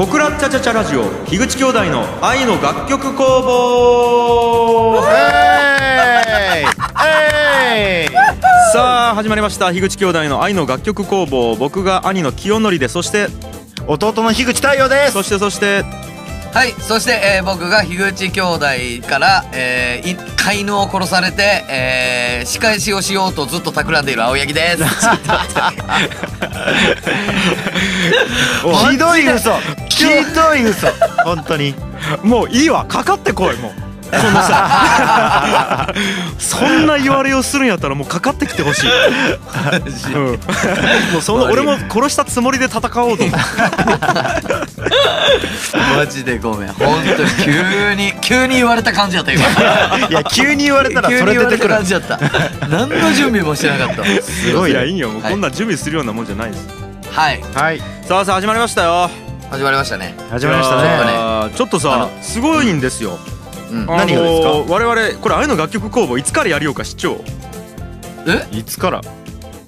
小倉チャチャチャラジオ樋口兄弟の愛の楽曲工房。さあ始まりました。樋口兄弟の愛の楽曲工房。僕が兄の清則でそして弟の樋口太陽です。そしてそしてはいそして、えー僕が樋口兄弟から、えーい飼い犬を殺されて、えー仕返しをしようとずっと企んでいる青柳です。ひどい嘘。ひどい嘘。本当に。もういいわ。かかってこいもうこのさそんな言われをするんやったらもうかかってきてほしい、うん、もうその俺も殺したつもりで戦おうと思う。マジでごめん。本当に急に急に言われた感じだった今。いや急に言われたらそれ急に言われ出てくるた感じだった。何の準備もしてなかった。すごい。ねいやいいよ。もうはいこんな準備するようなもんじゃないです、はい。はい。さあさあ始まりましたよ。始まりましたね。始まりましたね。ーちょっとあさのすごいんですよ、うんあのー何がですか？我々これ愛の楽曲工房いつからやりようか市長。え？いつから？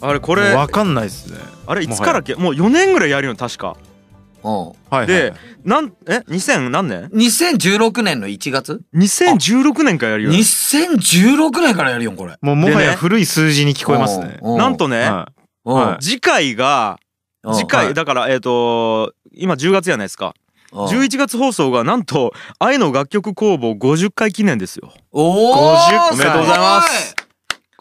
あれこれわかんないっすね。あれいつからっけ？もう4年ぐらいやるよ確か。うん。はいはいでなんえ？2000何年？2016年の1月？2016年からやるよ2016年からやるよこれ。もうもはや古い数字に聞こえますね。うんなんとね、次回がうん。次回、はい。だからえっ、と今10月やないですか。うん11月放送がなんと愛の楽曲工房50回記念ですよ。おお50おめでとうございます。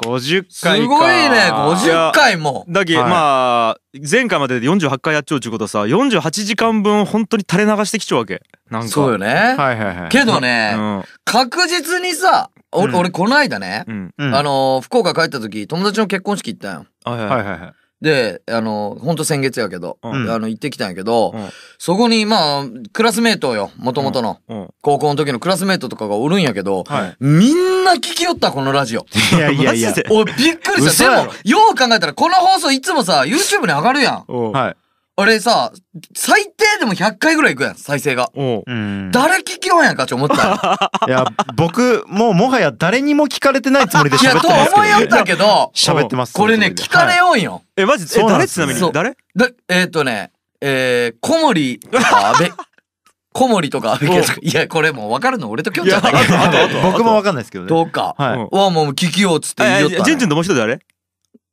50す回か。ごいね。いや50回も。だけ、はい。まあ前回までで48回やっちゃうっちゅうことはさ48時間分本当に垂れ流してきちゃうわけ。なんか。そうよね。はいはいはい。けどうねん。確実にさうん。俺俺この間ねうん。うん。あのー福岡帰った時友達の結婚式行ったん。よはいはいはいはいはいであのーほんと先月やけどうん。あの行ってきたんやけどうん。そこにまあクラスメートよもともとのうん。高校の時のクラスメートとかがおるんやけどはい。みんな聞きよったこのラジオ。いやいやいや。マジで。おいびっくりした。でもよう考えたらこの放送いつもさ YouTube に上がるやん。はいあれさ最低でも100回ぐらいいくやん再生が。おう。うん。誰聞きよんやんかって思ったんよ。いや僕もうもはや誰にも聞かれてないつもりで いやと喋ってますけど。思いよったけど。喋ってます。これね聞かれよよ。んよえマジえそうなんです誰ちなみそう。に誰？だえーっとねえー小森とか安倍 小森とか安倍健とかいやこれもう分かるの。俺ときょんちゃんだけいやあとあと僕もわかんないですけどね。どうか。はい。うんはもう聞きようっつって言いよったえジュンジュンねともう一人誰？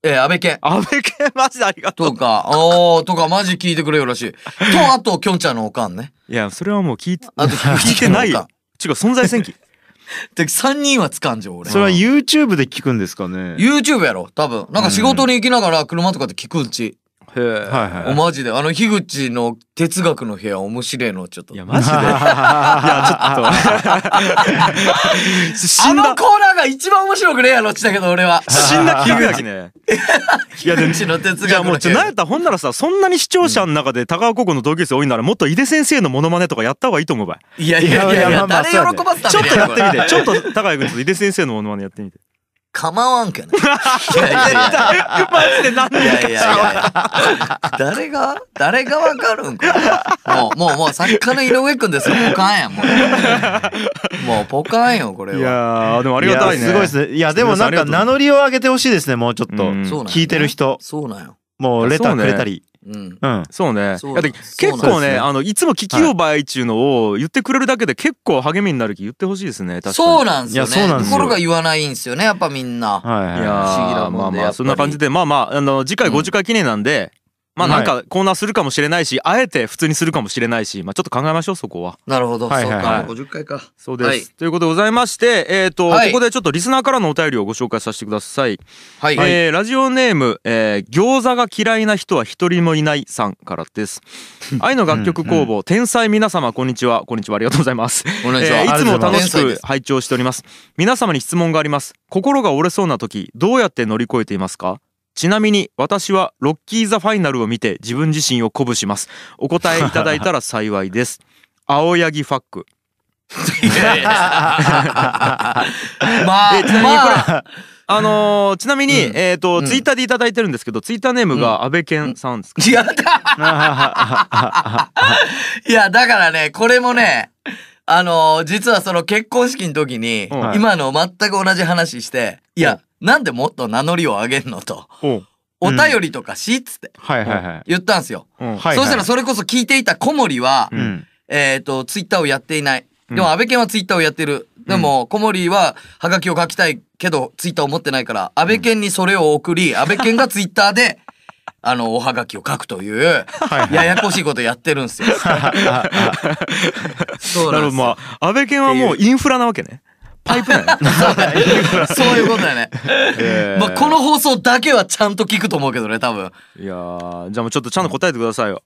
えー安倍健。安倍健マジでありがとう。とか。おーとかマジ聞いてくれよらしい。とあときょんちゃんのおかんね。いやそれはもう聞いてあと聞いてないよ。違う存在戦記。で3人はつかんじゃん俺。それは YouTube で聞くんですかね。YouTube やろ多分。なんか仕事に行きながら車とかで聞くんち、へえはいはい。おマジで？あの樋口の哲学の部屋面白いのちょっと。いやマジで。いやちょっと。死 あんだのコーナーが一番面白くねえやろっちだけど俺は。死んだ気がきね いやでも樋口の哲いやもう学の部屋ちょなんやったらほんならさそんなに視聴者の中で高川高校の同級生多いならもっと井出先生のモノマネとかやった方がいいと思うばい。いやいやいやいいやいやや誰喜ばせたんちょっとやってみてちょっとと高井君ちょっと井出先生のモノマネやってみて構わんけどいやいやいや。マジで何いやいやいや誰が誰がわかるんかもうもうもう作家の井上くんですよ。ポカンやんもうもうポカンよこれいやでもありがたいね。やすごいです。ねいやでもなんか名乗りを上げてほしいですねもうちょっと。うん。そうなんよ聞いてる人。そうなんよもうレターくれたりうん。うんそうね。そうだって結構ねね。あのいつも聞きようばいっちゅうのを言ってくれるだけで結構励みになる気言ってほしいですね確かに。そうなんですよね。いやそうなんですよ。ところが言わないんですよねやっぱみんな。はいはいい。や不思議なーまあもんでやっぱりまあそんな感じでまあまああの次回うん50回記念なんでまあなんかコーナーするかもしれないしあえて普通にするかもしれないしまあちょっと考えましょうそこは。なるほど、はいはいはい。そうか。50回かそうです、はい。ということでございましてえっ、と、はい。ここでちょっとリスナーからのお便りをご紹介させてください、はい、えーラジオネーム、えー餃子が嫌いな人は一人もいないさんからです。愛の楽曲工房、天才皆様こんにちは。こんにちは。ありがとうございます。こんにちは、えーいつも楽しく拝聴しております。皆様に質問があります。心が折れそうな時どうやって乗り越えていますか？ちなみに私はロッキーザファイナルを見て自分自身を鼓舞します。お答えいただいたら幸いです。青柳ファック。まあ えちなみにこれまああのーちなみに、うん。えっ、と、うん。ツイッターでいただいてるんですけどツイッターネームが安倍健さんですか、やだいや だからねこれもねあのー実はその結婚式の時に、うん。今の全く同じ話していや、なんでもっと名乗りを上げんのとお便りとかしっつってはいはいはい。言ったんすよ。そしたらそれこそ聞いていた小森は、うん。えっ、と、ツイッターをやっていない。でうんも、安倍健はツイッターをやってる。でも、小森は、ハガキを書きたいけど、ツイッターを持ってないから、安倍健にそれを送り、安倍健がツイッターで、あの、おはがきを書くという、ややこしいことやってるんですよ。そうなんですよ。まあ安倍健はもうインフラなわけねパイプなんやそういうことだよね。えーまあ、この放送だけはちゃんと聞くと思うけどね、多分。いやーじゃあもうちょっとちゃんと答えてくださいよ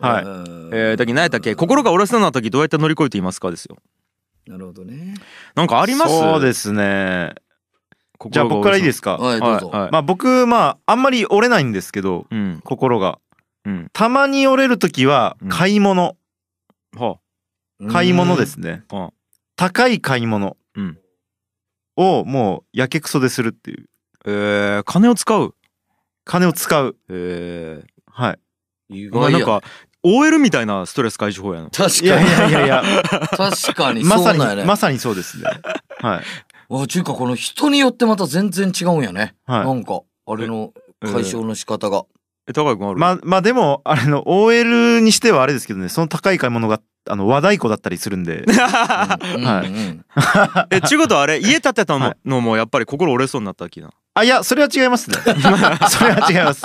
はいうんえー、だけど何やったっけ？心が折れそうな時どうやって乗り越えていますかですよなるほどね。なんかあります？そうですね。じゃあ僕からいいですすか？はい、どうぞ。まあ僕、まあ、あんまり折れないんですけど、うん心が。うんたまに折れるときはうん、買い物。は買い物ですねうん。高い買い物うんをもうやけくそでするっていう。えー、金を使う？金を使う。えはい。意外や。なんか OL みたいなストレス解消法やな確いやいかに。やいやいや、確かに、まさにそうなんやね。まさにそうですね。はい。あ、ちゅうか、この人によってまた全然違うんやね。はいなんか、あれの解消の仕方が。え高井君ある、まあ、まあでも、あれの、OL にしてはあれですけどね、その高い買い物が、あの、和太鼓だったりするんで。うんはいうんえちゅうことはあれ 家建てたのもやっぱり心折れそうになったきなあ、いや、それは違いますね。それは違います。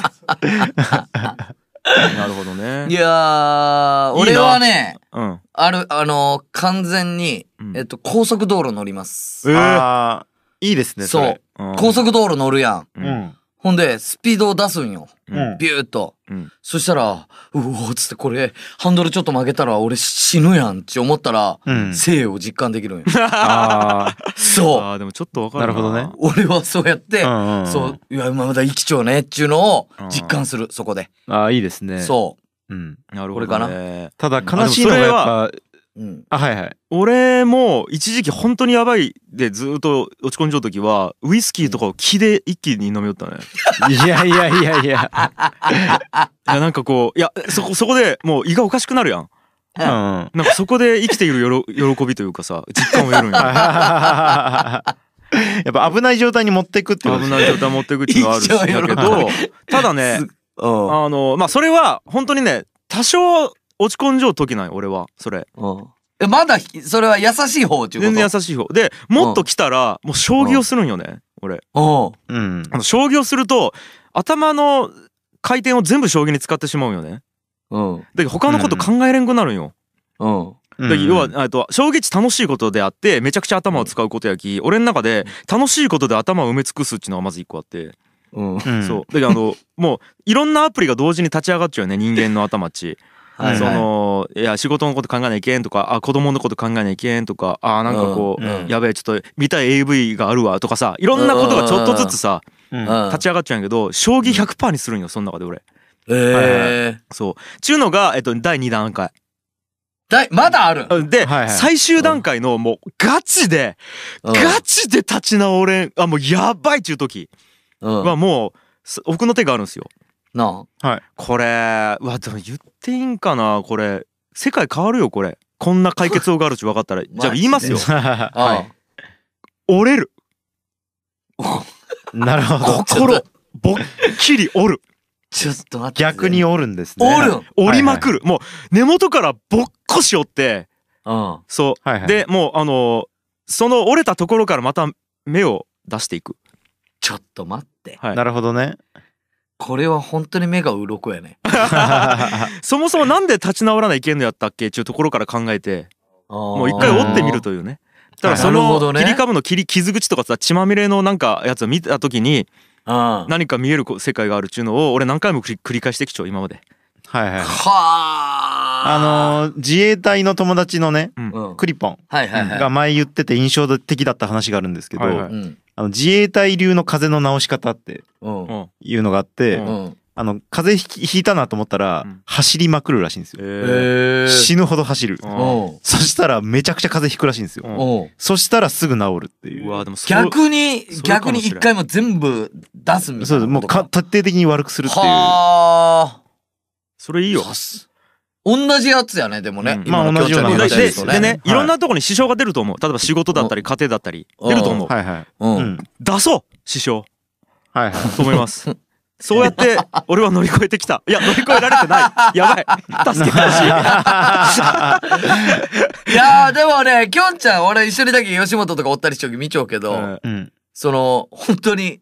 なるほどねいやー、いいな俺はね、うんある、あのー完全にうん、えっと、高速道路乗ります。えーあーいいですね、それ。うん高速道路乗るやん。ううんん。ほんで、スピードを出すんよ。うんビューっと。うんそしたら、うおーつってこれ、ハンドルちょっと曲げたら俺死ぬやんって思ったら、うん。生を実感できるんよ。あそう。あーでもちょっとわかるなるほどね俺はそうやって、あ。うんうん。そう、いや、まだ生きちゃうねっていうのを実感する、そこで。ああ、いいですね。そう。うん。なるほど、ね、これかただ悲しいのがやっぱ、うん。あ、はいはい。俺も一時期本当にやばいでずっと落ち込んじゃう時はウイスキーとかを気で一気に飲みよったね いやいやいやいや。いやなんかこういやそこそこでもう胃がおかしくなるやんうん。はなんかそこで生きているよろ 喜びというかさ実感を得るんやはい やっぱ危ない状態に持っていくって危ない状態持っていくっていうのはあるしだけどただねうん。あのまあそれは本当にね多少落ち込んじゃう時なんよ俺は。それ。うん。え、まだ、それは優しい方っていうこと？全然優しい方。でもっと来たらもう将棋をするんよね。俺。うん。うん。あ。の将棋をすると頭の回転を全部将棋に使ってしまうよね。うん。だけど他のこと考えれんくなるんよ、うん。要はえっと将棋って楽しいことであってめちゃくちゃ頭を使うことやき俺の中で楽しいことで頭を埋め尽くすっていうのがまず一個あって、うん。うん。そう。だけどあのもういろんなアプリが同時に立ち上がっちゃうよね人間の頭っち。はいそのいや仕事のこと考えないけんとかあ子供のこと考えないけんとかあなんかこう、うん。うん。やべえちょっと見たい AV があるわとかさいろんなことがちょっとずつさうん。うん。立ち上がっちゃうんやけど将棋100%にするんよその中で俺。ええ。そう。ちゅうのが、えっと、第2段階。だい、まだあるん？で、はいはい。最終段階のもうガチで、うん。ガチで立ち直れん。あもうやばいっちゅう時うん。はもうす奥の手があるんですよなこれうわでも言っていいんかなこれ。世界変わるよこれ。こんな解決法があるっち分かったら。じゃあ言いますよ。あ。は折れる。い。なるほど。心。ぼっきり折る。ちょっと待って。逆に折るんですね。折る。ん折りまくる、もう根元からぼっこし折って。うん。そう、はいはい。でもうあのその折れたところからまた芽を出していく。ちょっと待って。はい。なるほどね。これは本当に目が鱗やね。そもそもなんで立ち直らないけんのやったっけ？っていうところから考えてももう一回折ってみるというねだからそのなるほどね切り株の切り傷口とかさ血まみれのなんかやつを見た時に何か見える世界があるっていうのを俺何回も繰り返してきちゃう今まではいはい。あ。あのー自衛隊の友達のね、うん。クリポン。が前言ってて印象的だった話があるんですけど、はいはいうん。あの自衛隊流の風邪の治し方ってうん。うん。いうのがあって、うん。うん。あの風邪ひきひいたなと思ったら、うん。走りまくるらしいんですよ、ええ死ぬほど走る、ーうん。そしたらめちゃくちゃ風邪ひくらしいんですよ、うん。うん。そしたらすぐ治るっていう。うわでもそう逆にそうかもしれん。逆に一回も全部出すみたいなそうですもうか徹底的に悪くするっていう。はあそれいいよ。さす同じやつやねでもね、まあ同じようなで京ちゃんが言ででね、ったやつとねい、ろんなところに支障が出ると思う。例えば仕事だったり家庭だったり出ると思う。はいはい、ううん。ん、出そう支障。はいはい。と思います。そうやって俺は乗り越えてきた。いや乗り越えられてない。やばい。助けてほしい。いやーでもねきょんちゃん俺一緒にだけ吉本とかおったりしちょき見ちゃうけど、その本当に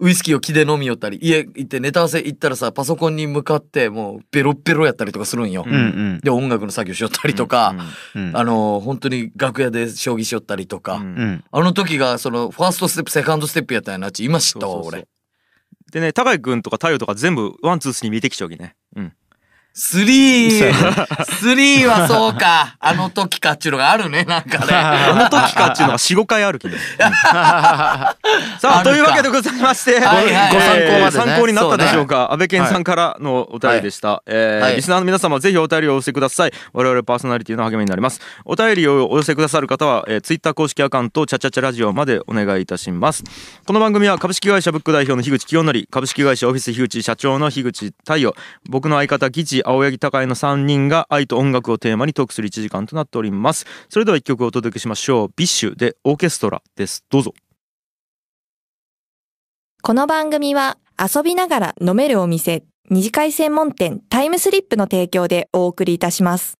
ウイスキーを生で飲みよったり家行ってネタ合わせ行ったらさパソコンに向かってもうベロッベロやったりとかするんよ、うんうん。で音楽の作業しよったりとか、うんあの本当に楽屋で将棋しよったりとか、うんうん。あの時がそのファーストステップセカンドステップやったんやなって今知ったわ俺。でね高井君とか太陽とか全部ワンツースリー見てきちゃうきね。うんスリー。スリーはそうか。あの時かっちゅうのがあるねなんかね。あの時かっていうのが45回あるきね、うん。さあというわけでございまして、はいはいはい。ご参考までね。参考になったでしょうか？安倍健さんからのお便りでした、えーはい。リスナーの皆様ぜひお便りをお寄せください。我々パーソナリティの励みになります。お便りをお寄せくださる方は、えー、ツイッター公式アカウントチャチャチャラジオまでお願いいたします。この番組は株式会社ブック代表の樋口清則株式会社オフィス樋口社長の樋口太陽僕の相方ギチ青柳高江の3人が愛と音楽をテーマにトークする1時間となっております。それでは1曲お届けしましょう。ビッシュでオーケストラです。どうぞ。この番組は遊びながら飲めるお店、二次会専門店タイムスリップの提供でお送りいたします。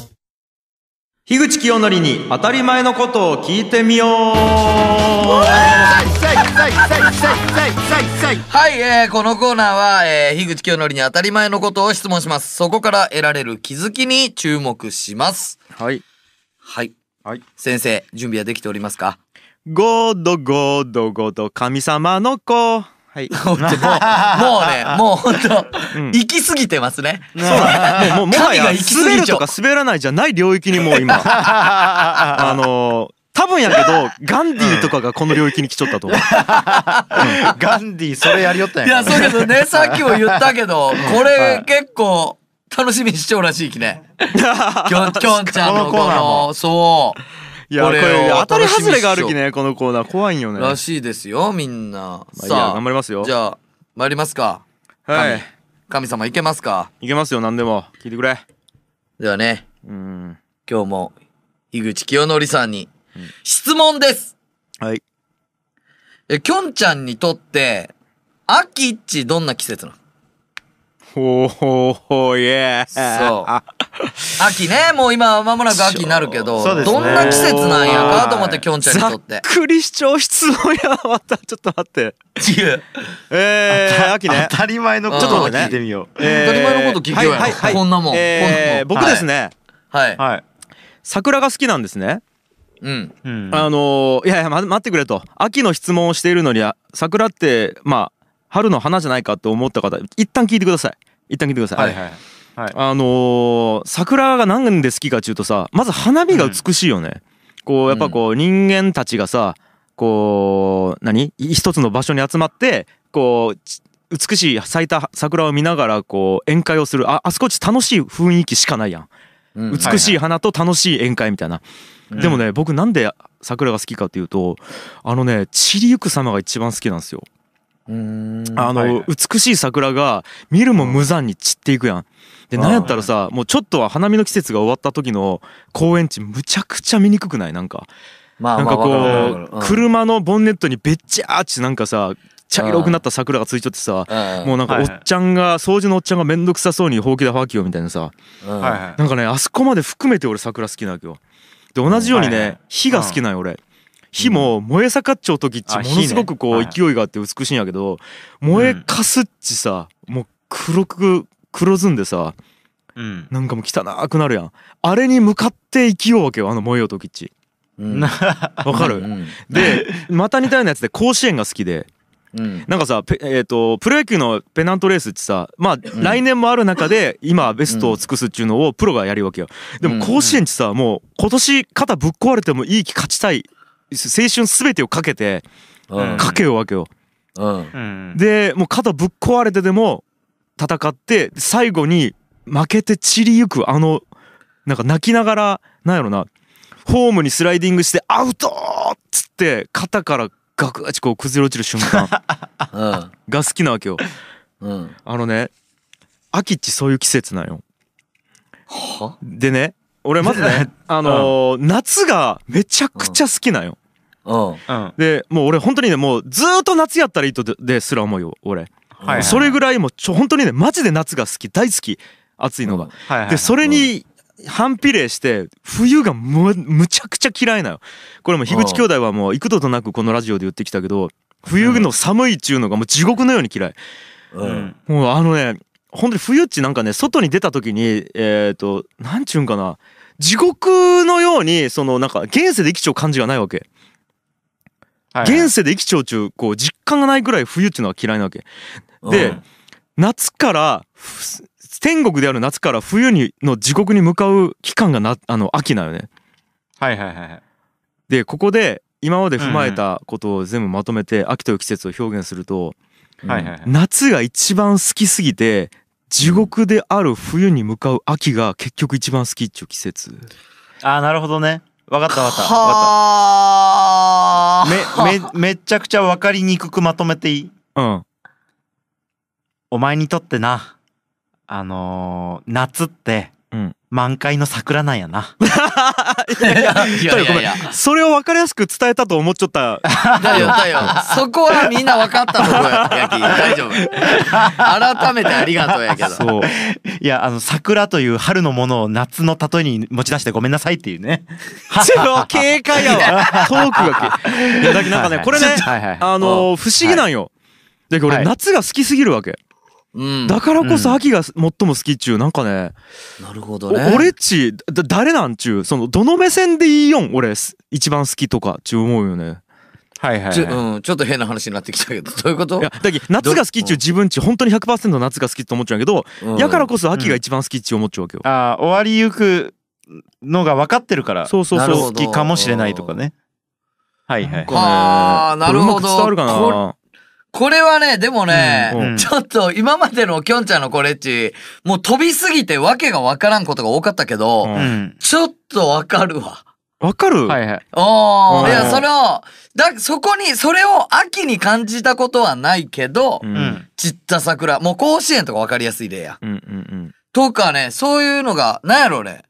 樋口清則に当たり前のことを聞いてみよう。はい、えーこのコーナーは、えー、樋口清則に当たり前のことを質問します。そこから得られる気づきに注目します。はい。はい。はい。先生準備はできておりますか？ゴードゴードゴード神様の子はい。もうもうね もう本当、うん。行き過ぎてますね。そうもうもうもはや神が行き過ぎ滑るちゃうとか滑らないじゃない領域にもう今。あのー多分やけどガンディーとかがこの領域に来ちゃったと思う。ガンディそれやりよったんいややそうけどね。さっきも言ったけどこれ結構楽しみにしちゃうらしいきね。きょんきょんちゃんのここのコーナーも。のそういやここれ当たり外れがあるきねこのコーナー。怖いんよね。らしいですよみんな、まあさあ頑張りますよ。じゃあ参りますか。はい。神様いけますか？いけますよ何でも。聞いてくれ。ではねうん。今日も井口清則さんに質問です、はい。えきょんちゃんにとって秋っちどんな季節なの？ほうほうほうイエーそう。秋ねもう今は間もなく秋になるけど、そう。ですね。どんな季節なんやかと思ってはいきょんちゃんにとって。ざっくり主張質問やまたちょっと待って。えー、秋ね。当たり前のことを聞いてみよう。当たり前のこと聞くよやはいはいはい。こんなもん。えーこんなもん。僕ですね、はい、はい。桜が好きなんですね、うん。うん。あのーいやいやま待ってくれと。秋の質問をしているのにあ桜ってまあ春の花じゃないかと思った方一旦聞いてください。一旦聞いてください、はいはい。はい。あのー桜が何で好きかっていうとさまず花火が美しいよね、こうやっぱこう人間たちがさこう何？い一つの場所に集まってこうち美しい咲いた桜を見ながらこう宴会をする。ああそこっち楽しい雰囲気しかないやん。うん。美しい花と楽しい宴会みたいな、でもね僕なんで桜が好きかっていうとあのね散りゆく様が一番好きなんですよあの、はいはい。美しい桜が見るも無残に散っていくやん。で、なんやったらさ、もうちょっとは花見の季節が終わった時の公園地むちゃくちゃ見にくくない？なんか。まなんかこう、車のボンネットにべっちゃーってなんかさ、茶色くなった桜がついちゃってさ、うん。もうなんかおっちゃんが、掃除のおっちゃんがめんどくさそうにほうきではきよみたいなさ、なんかね、あそこまで含めて俺桜好きなわけよ。で、同じようにはいはいね、火が好きなんよ俺。火も燃え盛っちゃう時っちもあのすごくこう勢いがあって美しいんやけど燃えかすっちさもう黒く黒ずんでさうん。なんかもう汚くなるやん。あれに向かって生きようわけよあの燃えよう時っち。うん。わかる？うん。でまた似たようなやつで甲子園が好きで。うん。なんかさペえーとプロ野球のペナントレースってさまあ来年もある中で今ベストを尽くすっていうのをプロがやるわけよ。でも甲子園ってさもう今年肩ぶっ壊れてもいい気勝ちたい青春全てをかけてうん。かけようわけよ。でもう肩ぶっ壊れてでも戦って最後に負けて散りゆくあのなんか泣きながらなんやろな。ホームにスライディングしてアウトっつっって肩からガクッチこう崩れ落ちる瞬間。うん。が好きなわけよ。うん。あのね秋っちそういう季節なんよ。は？でね俺まずね あのー夏がめちゃくちゃ好きなんよでもう俺本当にねもうずーっと夏やったらいいとでですら思うよ俺。はいはいそれぐらいもうちょ本当にねマジで夏が好き大好き暑いのが。はいはいでそれに反比例して冬がむむちゃくちゃ嫌いなよこれも樋口兄弟はもう幾度となくこのラジオで言ってきたけど冬の寒いっちゅうのがもう地獄のように嫌い。ううん。んもうあのね本当に冬っちなんかね外に出た時にえっ、となんちゅうんかな。地獄のようにそのなんか現世で生きちゃう感じがないわけはいはい。現世で生きちゃうっちゅうこう実感がないぐらい冬っていうのは嫌いなわけ。でうん。夏からふ天国である夏から冬にの地獄に向かう期間がなあの秋なのね。はいはいはいはい。でここで今まで踏まえたことを全部まとめて秋という季節を表現するとはいはいはい。夏が一番好きすぎて地獄である冬に向かう秋が結局一番好きっちゅう季節。あーなるほどね。わかったわかった。わかはあ。っためめめちゃくちゃわかりにくくまとめていい？うん。お前にとってなあのー夏ってうん満開の桜なんやな。いやいやいや。いやそれを分かりやすく伝えたと思っちゃった。だよだよ。そこはみんな分かったのこれヤキ。大丈夫。改めてありがとうやけど。そう。いやあの桜という春のものを夏の例えに持ち出してごめんなさいっていうね。超警戒やわ。トークがけ。いやだけどなんかねこれねあのー不思議なんよ。だけどはい。俺夏が好きすぎるわけうん。だからこそ秋が最も好きっちゅうなんかね。なるほどおね俺っちだ誰なんちゅうそのどの目線でいいよん俺す一番好きとかっちゅう思うよね。はいはいちょ,、うん、ちょっと変な話になってきたけど どういうこと？いやだけど夏が好きっちゅう自分ち本当に100%夏が好きって思っちゃうんやけどうん。やからこそ秋が一番好きっちゅう思っちゃうわけよ。あー終わりゆくのが分かってるからそうそうそう。なるほど。好きかもしれないとかね。はいはい。はあなるほど。これうまく伝わるかなこれはねでもね、うんうん。ちょっと今までのきょんちゃんのこれっちもう飛びすぎてわけがわからんことが多かったけど、うん。うんちょっとわかるわ。わかる？はいはい。おー、うん。いや、それを、だ、そこに、それを秋に感じたことはないけど、ううん。ん散った桜、もう甲子園とかわかりやすい例や。うんうんうん。とかね、そういうのが、なんやろね。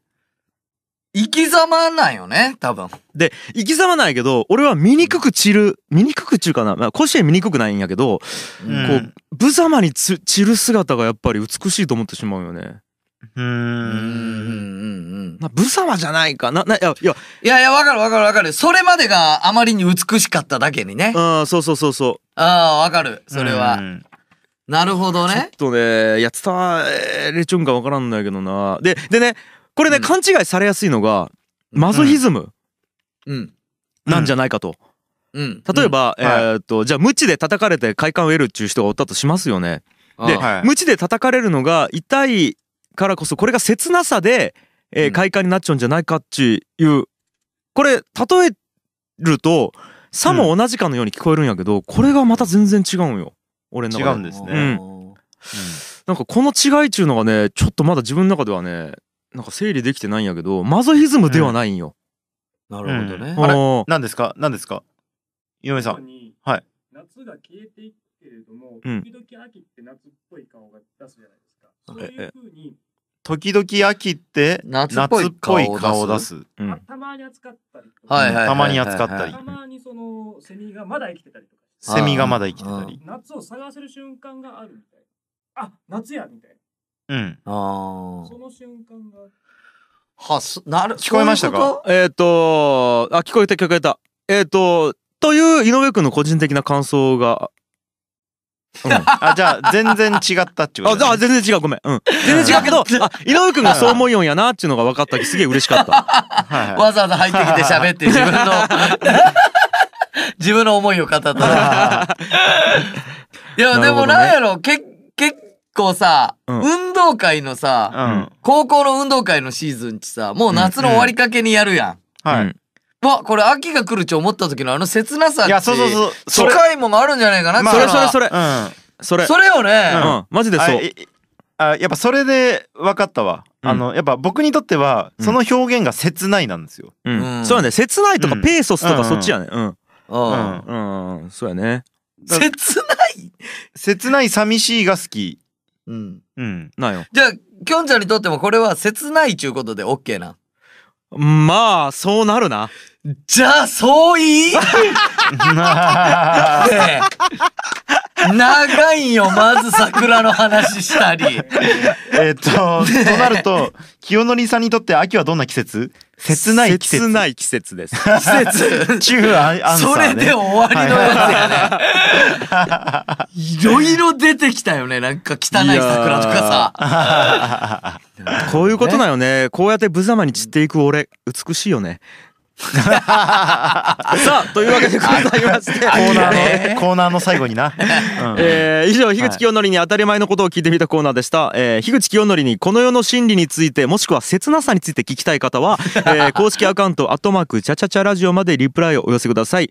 生き様なんよね、多分。で生き様ないけど俺は醜く散る醜くっちゅうかな、まあ、甲子園醜くないんやけど、うんこう無様につ散る姿がやっぱり美しいと思ってしまうよねうん、うん、うんん。な無様じゃないかなないやいやいやいや、わかるわかるわかる。それまでがあまりに美しかっただけにね。うんそうそうそうそうああ、わかる。それは。うんなるほどね。ちょっとねいや伝われちゅんかわからんのやけどなででねこれね、うん。勘違いされやすいのがマゾヒズムうん。なんじゃないかと、うん。例えば、うん。はい。えーっとじゃあ無知で叩かれて快感を得るっちゅう人がおったとしますよね。で、うん、はい。無知で叩かれるのが痛いからこそこれが切なさで、えーうん。快感になっちゃうんじゃないかっていうこれ例えるとさも同じかのように聞こえるんやけど、これがまた全然違うんよ。俺の中で。違うんですね。うん。なんかこの違いっちゅうのがねちょっとまだ自分の中ではねなんか整理できてないんやけどマゾヒズムではないんよ。なるほどね。あれあ何ですか？何ですか？井上さん。にはい。夏が消えていくけれども、うん。時々秋って夏っぽい顔が出すじゃないですか。そういう風に、時々秋って夏っぽい夏っぽい顔を出す。うん。たたまに扱ったりとか、はいはいはいはい。たまに扱ったり。たまにそのセミがまだ生きてたりとかして、セミがまだ生きてたり。夏を探せる瞬間があるみたいな。あ、夏やみたいうんあな。ーその瞬間が。はす、なる、聞こえましたか？えっ、とあ聞こえた聞こえたえっ、とという井上くんの個人的な感想が。うんあじゃあ全然違ったってことあ、あ全然違うごめん。うん。全然違うけど、あ、井上くんがそう思いよんやなっていうのが分かったきすげえ嬉しかった。はいはいとわざわざ入ってきて喋って自分の、自分の思いを語った。いや、でもなんやろ、け、結構さ、うん運動会のさ、うん高校の運動会のシーズンってさ、もう夏の終わりかけにやるやん。はいうんわ、これ秋が来るって思った時のあの切なさって。いやそうそうそうそれ近いもんがあるんじゃないかな、まあそれそれそれ。れ。うんそれ。それようね。ん。マジでそう。あいあやっぱそれで分かったわ、うんあのやっぱ僕にとってはうんその表現が切ないなんですよ、ううんん。そうやね。切ないとかうんペーソスとうんかそっちやね。うん。うんうん。うんそうやね切ない？切ない寂しいが好き。うん。うん。なんよじゃあ、きょんちゃんにとってもこれは切ないちゅうことで OK な。まあそうなるなじゃあ、そういい？ねえ長いんよ、まず桜の話したり。えっと、となると、清則さんにとって秋はどんな季節？切ない季節。切ない季節です季節。中アンアンサー、ね。それで終わりのやつやね。いろいろ出てきたよね。なんか汚い桜とかさ。こういうことだよねこうやって無様に散っていく俺美しいよね さあというわけでございまして。コーナねーの、コーナーの最後にな。うん。えー以上樋口清則に当たり前のことを聞いてみたコーナーでした、えー樋口清則にこの世の真理についてもしくは切なさについて聞きたい方は、えー公式アカウント「アットマークチャチャチャラジオ」までリプライをお寄せください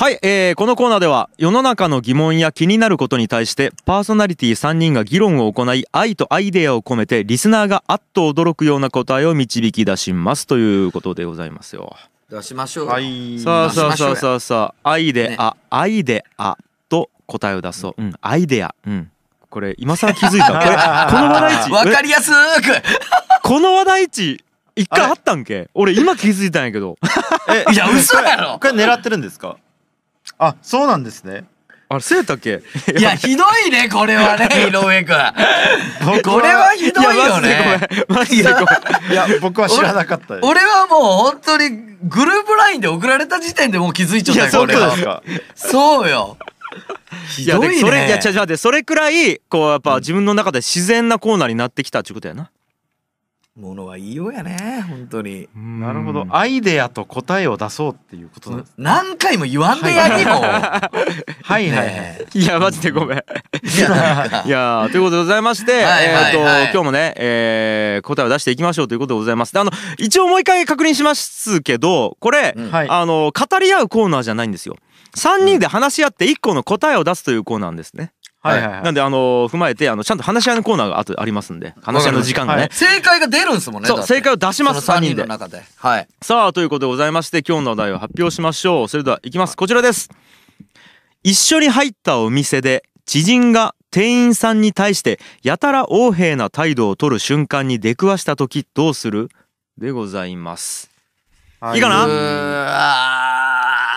はい、えーこのコーナーでは世の中の疑問や気になることに対してパーソナリティ3人が議論を行い愛とアイデアを込めてリスナーがあっと驚くような答えを導き出しますということでございますよ。出しましょうよ。はい。さあさあさあさあさあ愛でねあ、愛であと答えを出そう。うん、アイデア。うん。これ今更気づいた。これこの話題値わかりやすーく。この話題値一回あったんけ？俺今気づいたんやけど。え いや、嘘やろこ。れ狙ってるんですか？あ、そうなんですね。あれ、そうやったっけいや、ひどいね、これはね、井上くん。僕これはひどいよね。いや、僕は知らなかった。俺はもう本当にグループラインで送られた時点でもう気づいちゃったよ、そうこれは。そうよ。ひいやどいね。でそれいや違う違うでそれくらいこうやっぱ自分の中で自然なコーナーになってきたっていうことやな。ものは言いようやね、本当に。なるほど。アイデアと答えを出そうっていうことなんです。何回も言わんでやりも。はいはいはい。やマジでごめん。えいやということでございまして、はいえっ、と、今日もね、えー答えを出していきましょうということでございます。であの一応もう一回確認しますけどこれ、うんはい。あの語り合うコーナーじゃないんですよ。3人で話し合って1個の答えを出すというコーナーなんですね。はいはいはい。なんであの踏まえてあのちゃんと話し合いのコーナーがあとありますんで話し合いの時間がね。はい正解が出るんすもんね。だってそう正解を出しますその3人での。中で。はい。さあということでございまして今日のお題を発表しましょうそれではいきますこちらです一緒に入ったお店で知人が店員さんに対してやたら横柄な態度を取る瞬間に出くわした時どうする？でございますはいいかな？うーわー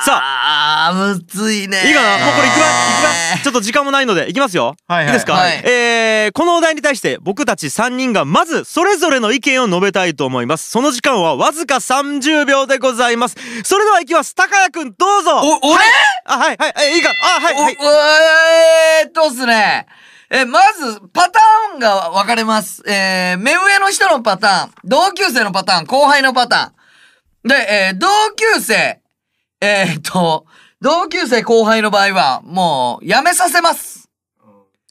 さあ。ーむずいね。いいかな？もうこれいくわいくわちょっと時間もないのでいきますよ。はいはい。いいですか、はい。えーこのお題に対して僕たち3人がまずそれぞれの意見を述べたいと思います。その時間はわずか30秒でございます。それではいきます。高谷くんどうぞ。お、俺？あ、はい、はい、はい、いいか？あ、はい、はい。おえーっとっすね。え、まず、パターンが分かれます。えー、目上の人のパターン、同級生のパターン、後輩のパターン。で、えー、同級生、えーっと、同級生後輩の場合は、もう、やめさせます。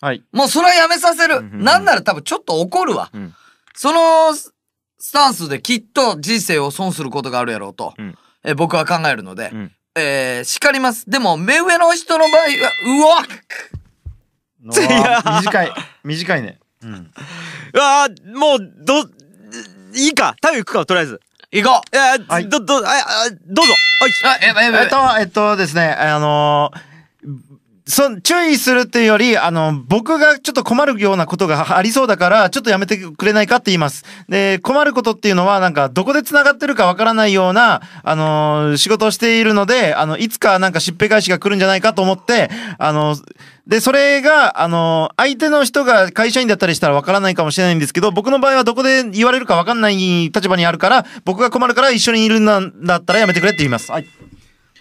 はい。もうそれはやめさせる。うんうんうんなんなら多分ちょっと怒るわ。うんそのススタンスできっと人生を損することがあるやろうと、うんえ僕は考えるので、うんえー叱ります。でも、目上の人の場合は、うわいや短い。短いね。うん。うわーもう、ど、いいか。タイム行くか、とりあえず。行こう。いや、はい。ど、ど、あ、あどうぞ。はい。えっと、えっとですね、あのーそ注意するっていうより、あの、僕がちょっと困るようなことがありそうだから、ちょっとやめてくれないかって言います。で、困ることっていうのは、なんか、どこで繋がってるかわからないような、あの仕事をしているので、あの、いつかなんかしっぺ返しが来るんじゃないかと思って、あので、それが、あの相手の人が会社員だったりしたらわからないかもしれないんですけど、僕の場合はどこで言われるかわかんない立場にあるから、僕が困るから一緒にいるんだったらやめてくれって言います。はい。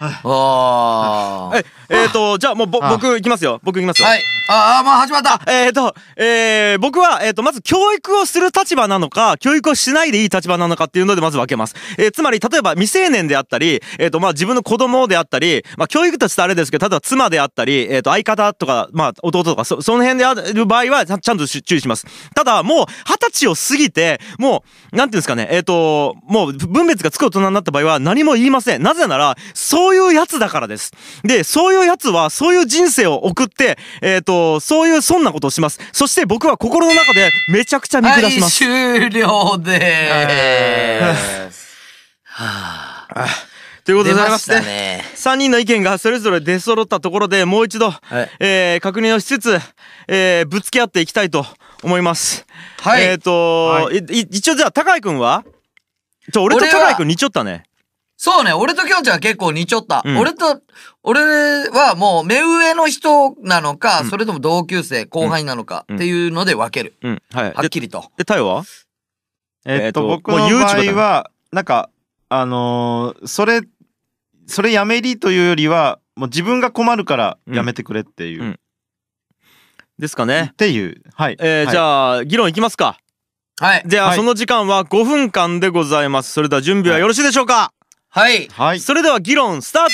あええー、とじゃあもうぼあ僕いきますよ。僕いきますよ。はい。ああもう始まった。えー、と、えー、僕は、えー、と、まず教育をする立場なのか、教育をしないでいい立場なのかっていうのでまず分けます。えー、つまり、例えば未成年であったり、えー、と、まあ自分の子供であったり、まあ教育としてあれですけど、例えば妻であったり、えー、と、相方とか、まあ弟とか、そその辺である場合はちゃんとし注意します。ただ、もう二十歳を過ぎて、もう、なんていうんですかね、えー、と、もう分別がつく大人になった場合は何も言いません。なぜなら、そういうやつだからです。で、そういうやつは、そういう人生を送って、えっ、と、そういうそんなことをします。そして僕は心の中でめちゃくちゃ見はい下します。終了でーすはあということでございまして、たね3人の意見がそれぞれ出揃ったところでもう一度、はいえー確認をしつつ、えーぶつけ合っていきたいと思います。はいえっ、と、、はい一応じゃあ、高井くんは？ちょ、俺と高井くん似ちょったね。そうね、俺ときょんちゃんは結構似ちょった。うん俺と、俺はもう目上の人なのか、それとも同級生、後輩なのかうんっていうので分ける。うん。はい。はっきりと。で、で、太陽は？えっと、僕のもう YouTube 場合は、なんか、あのーそれ、それやめりというよりは、もう自分が困るからやめてくれっていう。うんっですかね。ていう。はい。えーはいじゃあ、議論いきますか。はい。じゃあ、はいその時間は5分間でございます。それでは準備はよろしいでしょうか、はい。はい。それでは議論スタート。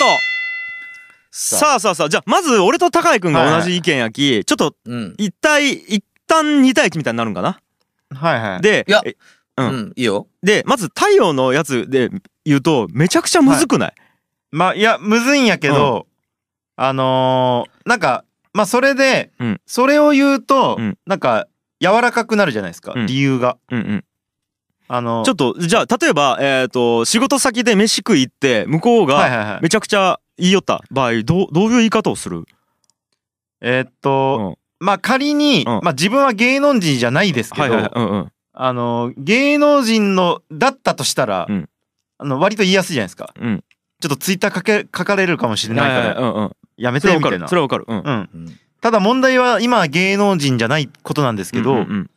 さあ。さあさあ、じゃあ、まず俺と高井くんが同じ意見やき、ちょっとうん。一対、一旦2対1みたいになるんかな？はいはい。で、いや。えううんん、いいよ。で、まず太陽のやつで言うと、めちゃくちゃむずくない、まあ、いや、むずいんやけど、あのーなんか、まあ、それで、うん。それを言うと、うん。なんか、柔らかくなるじゃないですか、うん。理由が。うんうん。あのーちょっと、じゃあ、例えば、えっ、と、仕事先で飯食い行って、向こうが。めちゃくちゃ言いよった場合、どう、どういう言い方をする？えーっうと、ん。まあ、仮に、うんまあ、自分は芸能人じゃないですけど。あのー芸能人の、だったとしたら、うんあの、割と言いやすいじゃないですか。うん。ちょっとツイッター書け、書かれるかもしれないから、うんうん。やめ。てみたいなそ。れはわかる。うん。うん。うんただ問題は今は芸能人じゃないことなんですけど、うんううん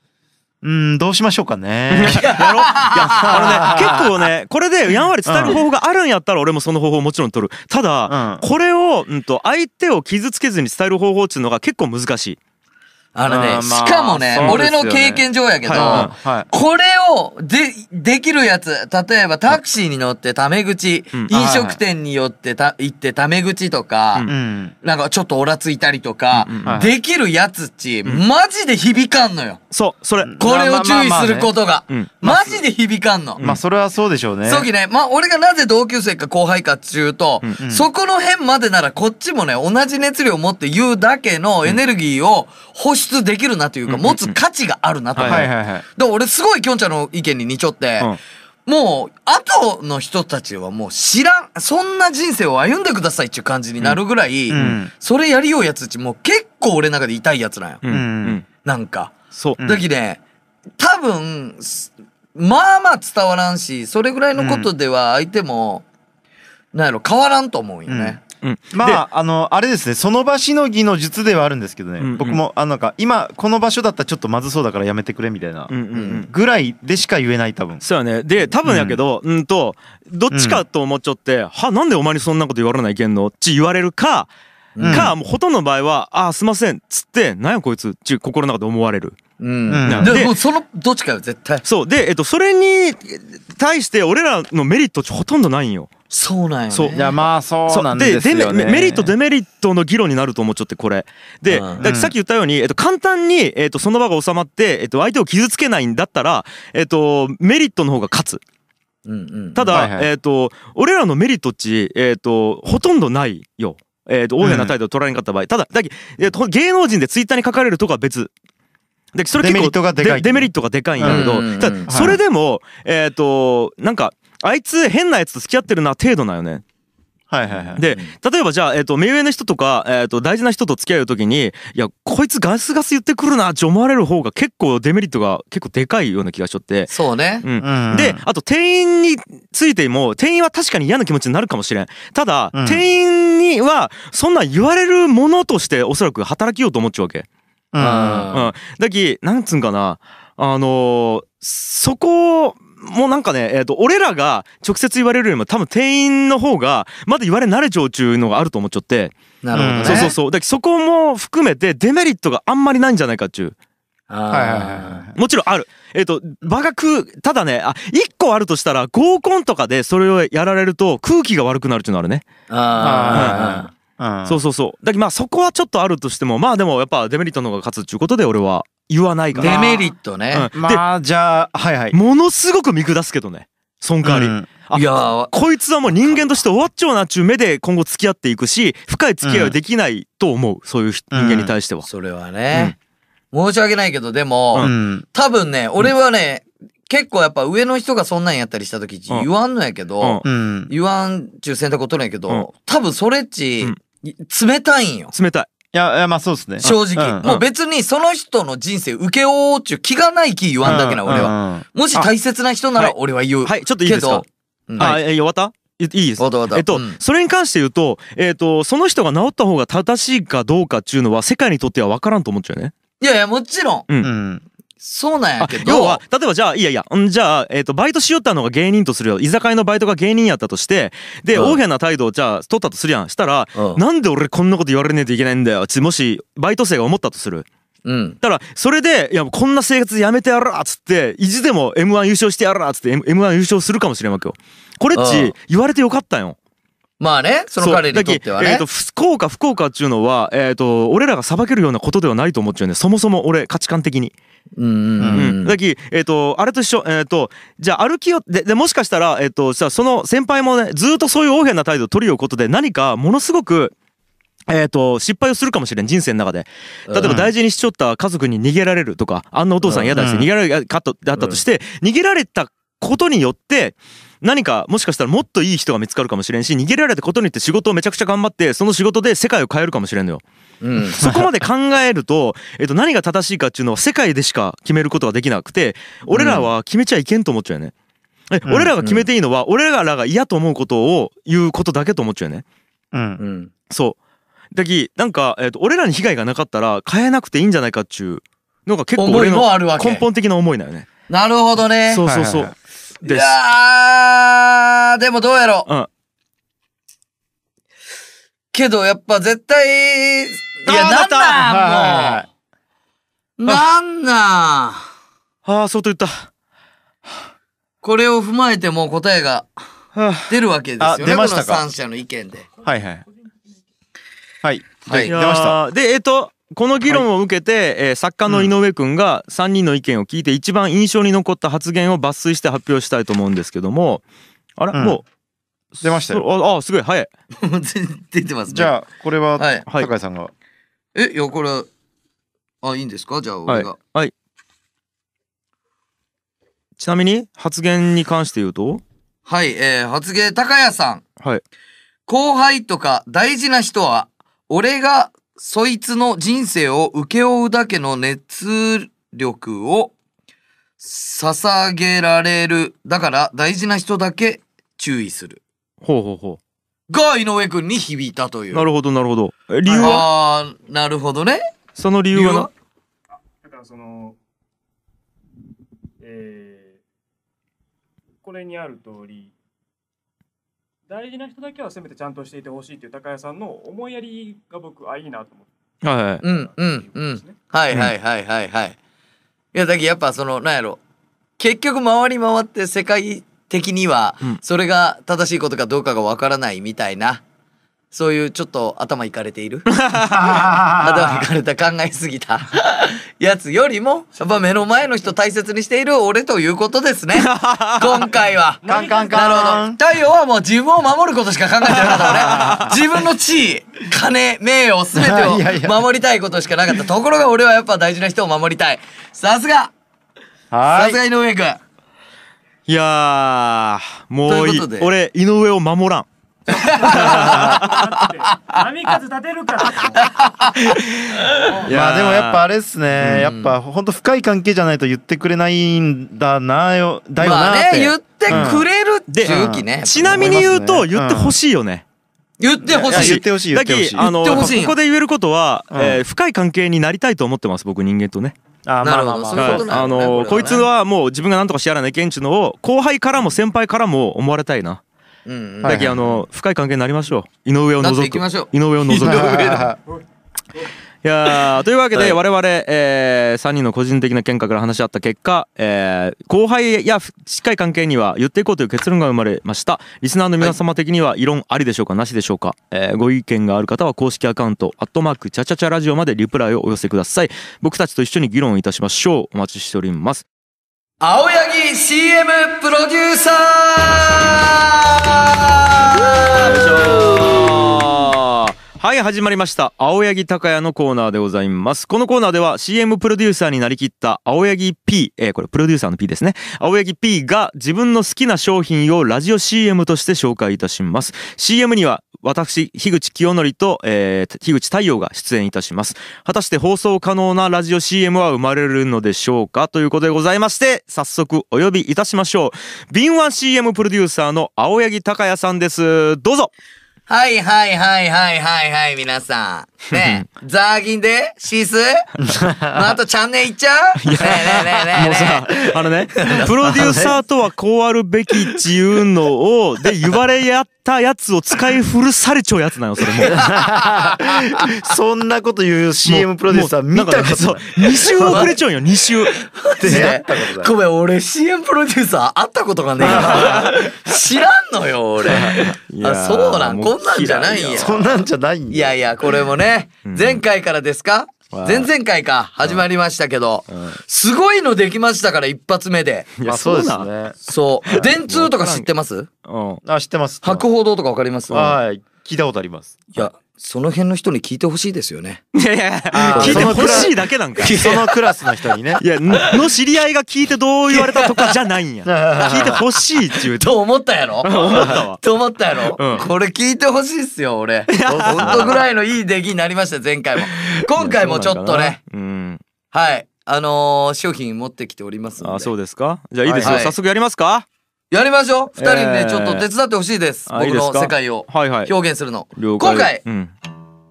ん、どうしましょうかね。やろ いや、あのね、結構ね、これでやんわり伝える方法があるんやったら俺もその方法をもちろん取る。ただ、うん。これを、うんと、相手を傷つけずに伝える方法っていうのが結構難しい。あのね、しかもね、俺の経験上やけど。これをで、できるやつ、例えばタクシーに乗ってタメ口、うん飲食店によってた行ってタメ口とか。なんかちょっとオラついたりとか、できるやつっち、マジで響かんのよ。そう、それ。これを注意することが。うん。マジで響かんの。まあ、それはそうでしょうね。そうきね、まあ、俺がなぜ同級生か後輩かっていうと、うんそこの辺までならこっちもね、同じ熱量を持って言うだけのエネルギーを放出できるなというか、持つ価値があるなと思う。はいはいはい。で俺すごいきょんちゃんの意見に似ちょって、もう、後の人たちはもう知らん、そんな人生を歩んでくださいっていう感じになるぐらい、うんそれやりようやつっちもう結構俺の中で痛いやつなんよ。うん。うん。なんか。そう。うんだきね、多分、すまあまあ伝わらんし、それぐらいのことでは相手も、なんやろ、変わらんと思うんよね。うん。まあ、あの、あれですね、その場しのぎの術ではあるんですけどね、うんうん僕も、あの、なんか、今、この場所だったらちょっとまずそうだからやめてくれみたいなで、うんうんうん。ぐらいでしか言えない、多分。そうやね。で、多分やけど、うんと、どっちかと思っちゃって、は、なんでお前にそんなこと言われないけんのって言われるか、うんか、もうほとんどの場合は、あー、すいません、つって、なんやこいつ、ち心の中で思われる。うん。うんででもうその、どっちかよ、絶対。そう。で、えっと、それに対して俺らのメリットほとんどないんよ。そうなんよね。そういや、まあ、そうなんですよね。デメリット、デメリットの議論になると思っちゃって、これ。で、うんさっき言ったように、えっと、簡単に、えっと、その場が収まって、えっと、相手を傷つけないんだったら、えっと、メリットの方が勝つ。うんうん。ただ、はいはいえっ、と、俺らのメリットっち、えっ、と、ほとんどないよ。えっ、と、大変な態度を取られんかった場合。ただ、だけえーと芸能人でツイッターに書かれるとかは別。だけそれ結構デメリットがでかいんだけど、うんうんうんただそれでも、えっ、と、なんか、あいつ変なやつと付き合ってるな程度なんよね。はいはいはい。で、例えばじゃあ、えっ、と、目上の人とか、えっ、と、大事な人と付き合うときに、いや、こいつガスガス言ってくるなって思われる方が結構デメリットが結構でかいような気がしとって。そうね。うん。うんで、あと店員についても、店員は確かに嫌な気持ちになるかもしれん。ただ、うん店員には、そんなん言われるものとしておそらく働きようと思っちゃうわけ。うんあうん。だき、なんつうんかな、あのーそこもうなんかね、えっ、と、俺らが直接言われるよりも多分店員の方がまだ言われ慣れちゃうっちゅうのがあると思っちゃって。なるほどね。そうそうそう。だからそこも含めてデメリットがあんまりないんじゃないかっちゅう。あーはいはいはいはい。もちろんある。えっ、と、場が空、ただね、あ、一個あるとしたら合コンとかでそれをやられると空気が悪くなるっていうのあるね。あうんそうそうそう。だけどまあそこはちょっとあるとしても、まあでもやっぱデメリットの方が勝つっていうことで俺は言わないかーら。デメリットね。うんで、まあじゃあはいはい。ものすごく見下すけどね。その代わり。うんあいやーこいつはもう人間として終わっちゃうなっちゅう目で今後付き合っていくし、深い付き合いはできないと思う。そういう人うん間に対しては。それはね。申し訳ないけど、でも、うん。多分ね、俺はね、結構やっぱ上の人がそんなんやったりした時うん言わんのやけど、うん。言わんちゅう選択を取るんやけど、うん多分それっち、うん冷たいんよ。冷たい。いや、いやまあそうですね。正直、うんもう別にその人の人生受けようっちゅう気がない気言わんだけな、俺は。は。もし大切な人なら俺は言う。はい、ちょっといいですか？あ、え、終わったいいいです。わたわたえっと、うんそれに関して言うと、えっと、その人が治った方が正しいかどうかっていうのは世界にとっては分からんと思っちゃうよね。いやいや、もちろん、うん。そうなんやあけど、要は、例えばじゃあ、いやいや、んじゃあ、えっと、バイトしよったのが芸人とするよ。居酒屋のバイトが芸人やったとして、で、うん大変な態度をじゃあ、取ったとするやん。したら、うんなんで俺こんなこと言われねえといけないんだよ。つもし、バイト生が思ったとする。うん。だから、それで、いや、こんな生活やめてやるわっつって、意地でも M1 優勝してやるわっつって M- M1 優勝するかもしれんわけよ。これっうんち、言われてよかったんよ。まあね、その彼にとってはねえっ、。と、福岡、福岡っていうのは、えっ、と、俺らが裁けるようなことではないと思っちゃうね。そもそも俺、価値観的に。うんうんううんん。だけえっ、と、あれと一緒、えっ、と、じゃあ歩きよ、で、で、もしかしたら、えっ、と、じゃあその先輩もね、ずっとそういう横柄な態度を取りようことで、何かものすごく、えっ、と、失敗をするかもしれん、人生の中で。例えば大事にしちょった家族に逃げられるとか、あんなお父さん嫌だし、うん逃げられるかっただったとして、逃げられたことによって、何かもしかしたらもっといい人が見つかるかもしれんし、逃げられたことによって仕事をめちゃくちゃ頑張って、その仕事で世界を変えるかもしれんのよ。うん。そこまで考えると、えっと、何が正しいかっていうのは世界でしか決めることができなくて、俺らは決めちゃいけんと思っちゃうよね。え、うん俺らが決めていいのは、俺らが嫌と思うことを言うことだけと思っちゃうよね。うん。うん。そう。だき、なんか、えっと、俺らに被害がなかったら変えなくていいんじゃないかっちゅうのが結構俺の根本的な思いだよね。なるほどね。そうそうそうはいはいは。いです。やー、でもどうやろう。うん。けどやっぱ絶対、いや、なんなんもう。なんなんああ、そうと言った。これを踏まえてもう答えがは出るわけですあよね。出ましたか三者の意見で。はいはい。はい。はいで出ました。で、えっ、と、この議論を受けて、えー作家の井上くんが3人の意見を聞いて一番印象に残った発言を抜粋して発表したいと思うんですけども、あれ、うんもう、出ましたよ。ああ、すごい、早い。出てますね。じゃあ、これは、はいはい高井さんが。え、いや、これ、あ、いいんですか？じゃあ、はい俺が。。はい。ちなみに、発言に関して言うと、はい、えー、発言、高谷さん。はい。後輩とか大事な人は、俺がそいつの人生を請け負うだけの熱力を捧げられる。だから大事な人だけ注意する。ほうほうほが井上くんに響いたという。う。なるほど、なるほど。え理由は？あー、なるほどね。その理由は？理由は？だからその、えー、これにある通り、大事な人だけはせめてちゃんとしていてほしいっていう高谷さんの思いやりが僕、あ、いいなと思って。はいはい。うん、うん、うん。はいはいはいはいはい。いや、だけどやっぱその、なんやろ。結局回り回って世界的にはうん、それが正しいことかどうかがわからないみたいな、そういうちょっと頭いかれている？頭いかれた考えすぎた やつよりも、やっぱ目の前の人大切にしている俺ということですね。今回は。カンカンなるほカン。ど。太陽はもう自分を守ることしか考えてなかった俺。自分の地位、金、名誉、すべてを守りたいことしかなかった。ところが俺はやっぱ大事な人を守りたい。さすがはい。さすが井上くん。いやー、もういい。俺、井上を守らん。波風立てるから。いやー。まあでもやっぱあれっすね、うん。やっぱ本当深い関係じゃないと言ってくれないんだなよだよまあなって、ね、言ってくれるってでいう。気ね。ちなみに言うと、言ってほしいよね。言ってほしい。言ってほしい言だってほしいけあのここで言えることは、うん。えー深い関係になりたいと思ってます僕人間とねあなるほどそういうはいことなあのねこいつはもう自分が何とかしてやらないけんっちゅうのを後輩からも先輩からも思われたいな。うんうんはいだけどあの深い関係になりましょう。井上を除く。いきましょう井上を除く。いやーというわけではい。我々、え3人の個人的な見解から話し合った結果、えー後輩や近い関係には言っていこうという結論が生まれました。リスナーの皆様的には異論ありでしょうかなしでしょうか、えーご意見がある方は公式アカウント「アットマークチャチャチャラジオ」までリプライをお寄せください。僕たちと一緒に議論いたしましょう。お待ちしております。青柳 CM プロデューサーはい始まりました。青柳高也のコーナーでございます。このコーナーでは CM プロデューサーになりきった青柳 P、えーこれプロデューサーの P ですね。青柳 P が自分の好きな商品をラジオ CM として紹介いたします。CM には私樋口清則と、えー、樋口太陽が出演いたします。果たして放送可能なラジオ CM は生まれるのでしょうか？ということでございまして早速お呼びいたしましょう。敏腕 CM プロデューサーの青柳高也さんです。どうぞ。はいはいはいはいはいはい、皆さん。ねえ、ザーギンでシース あとチャンネルいっちゃう？ねえねえねえねえもうさね、あのね、プロデューサーとはこうあるべきっていうのを、で、言われやったやつを使い古されちゃうやつなの、それもう。そんなこと言う CM プロデューサー見たことそうない。2週遅れちゃうんよ、2週。え出会ったことないごめん、俺 CM プロデューサー会ったことがねえよ知らんのよ、俺。あ、そうなん、こんなんじゃないんや。そんなんじゃないんいやいや、これもね、前回からですか？前々回か、始まりましたけど、んすごいのできましたから、一発目で。いや、まあそうです。ね。そう。電通とか知ってます？うん。あ、知ってます。博報堂とかわかります？いはい。聞いたことあります。や、その辺の人に聞いてほしいですよね。いやいや、あー聞いてほしいだけなんか。い そのクラスの人にね。や、の知り合いが聞いてどう言われたとかじゃないんや。聞いてほしいって言うと。と思ったやろ？思ったわ。と思ったやろ、うんこれ聞いてほしいっすよ、俺。ほんとぐらいのいい出来になりました、前回も。今回もちょっとね、うん。はい。あのー商品持ってきておりますので。あ、そうですか？じゃあいいですよ。はい早速やりますか？やりましょう二人にね、えーちょっと手伝ってほしいです。僕のあいいですか？世界をはいはい。表現するの。了解今回うん。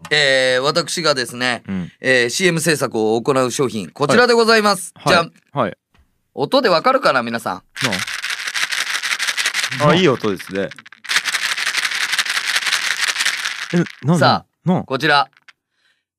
えー、私がですね、うん。えー、CM 制作を行う商品、こちらでございます。じゃあ、はい。はい。音でわかるかな、皆さん？あ、いい音ですね。え、なんさあ、なこちら、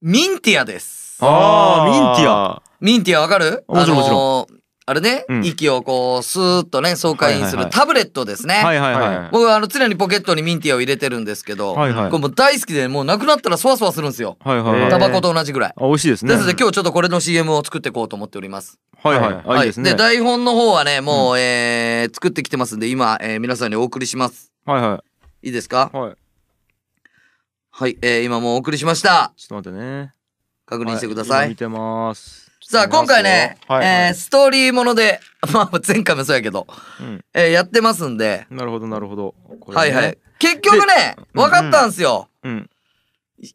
ミンティアです。あーミンティア。ミンティアわかる？もちろんもちろんあれね、うん息をこう、スーッとね、爽快にすはいはいはいるタブレットですね。はいはいはい。はい僕はあの常にポケットにミンティアを入れてるんですけど、はいはいこれもう大好きでもうなくなったらそわそわするんですよ。はいはいはい。タバコと同じぐらい。あ、美味しいですね。ですので今日ちょっとこれの CM を作っていこうと思っております。はいはい。あ、いいですね。で、台本の方はね、もう、えー、作ってきてますんで、今、えー皆さんにお送りします。はいはいいですか？い。はい。はい、えー、今もうお送りしました。ちょっと待ってね。確認してくだはさい。今見てます。さあ、今回ね、はいはいえー、ストーリーもので、まあ、前回もそうやけど、うん。えー、やってますんで、なるほどなるほど。ねはいはい。。結局ね、分かったんすよ。うん。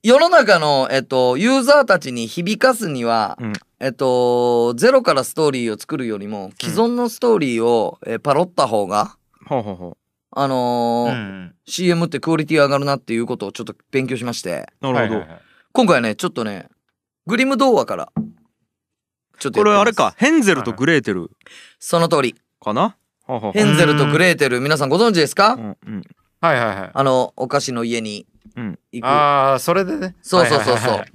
世の中の、えっと、ユーザーたちに響かすには、うんえっと、ゼロからストーリーを作るよりも、既存のストーリーを、えーパロった方が、ほうほうほあのーうん。CM ってクオリティ上がるなっていうことをちょっと勉強しまして、う。なるほど。はいはいはい今回ね、ちょっとね、グリム童話から、ちょっとこれあれか、ヘンゼルとグレーテルその通り。かな？ヘンゼルとグレーテル、皆さんご存知ですか？うんうん。はいはいはい。あの、お菓子の家にうん。行く。ああ、それでね。そうそうそうそうはいはいはい。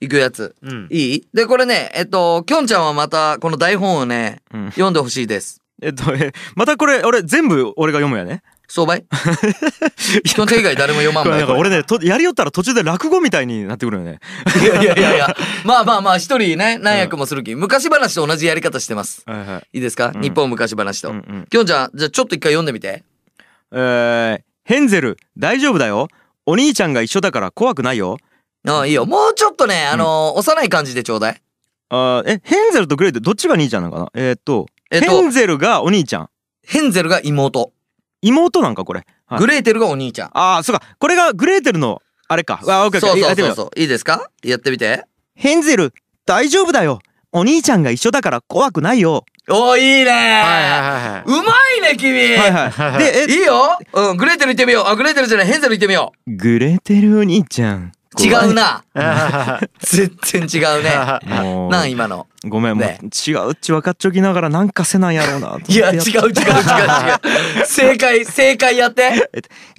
行くやつ。うん。いい？で、これね、えっと、きょんちゃんはまた、この台本をね、うん読んでほしいです。えっと、え、またこれ、俺全部俺が読むやね。相場きょんちゃん以外誰も読まんこればいなんか俺ね、とやりよったら途中で落語みたいになってくるよね。いやいやいやいや。まあまあまあ、一人ね、何役もするき、昔話と同じやり方してます。はいはい。いいですか、うん日本昔話と。うんうん。きょんちゃん、じゃあちょっと一回読んでみて。えー、ヘンゼル、大丈夫だよ。お兄ちゃんが一緒だから怖くないよ。ああ、いいよ。もうちょっとね、あのー幼い感じでちょうだい。あーえ、ヘンゼルとグレーテルどっちが兄ちゃんなのかな？えーっと、えっとヘンゼルがお兄ちゃん。ヘンゼルが妹。妹なんかこれ。はいグレーテルがお兄ちゃん。ああ、そうか。これがグレーテルの、あれか。あ、オッケーオッそうそうそうそう。いいですかやってみて。ヘンゼル、大丈夫だよ。お兄ちゃんが一緒だから怖くないよ。おー、いいねはいはいはうまいね、君はいはい。で、え、いいようん、グレーテル行ってみよう。あ、グレーテルじゃない、ヘンゼル行ってみよグレーテルお兄ちゃん。違うな。全然違うね。なん今の。ごめん、もうね。違うっち分かっちょきながらなんかせなんやろうな。いや違うっ違う違う違う。正解正解やって。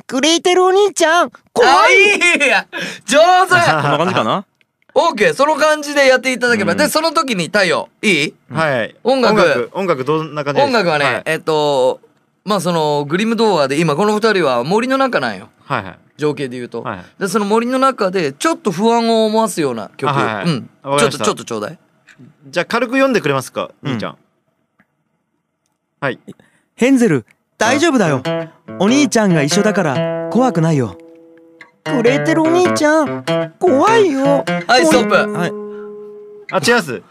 クレイテルお兄ちゃんあいいや上手。こんな感じかな？オーケーその感じでやっていただければ、でその時に太陽いい？はい。音楽。音楽音楽どんな感じです？か音楽はね、えっとまあそのグリム童話で今この二人は森の中なんよ。はいはい情景で言うと、はい。でその森の中でちょっと不安を思わすような曲、あはいはい。うん。ちょっとちょっとちょうだい。じゃあ軽く読んでくれますか？うん。兄ちゃん。はい。ヘンゼル大丈夫だよ。お兄ちゃんが一緒だから怖くないよ。クレイテルお兄ちゃん怖いよ。はいストップ。はい。あ違います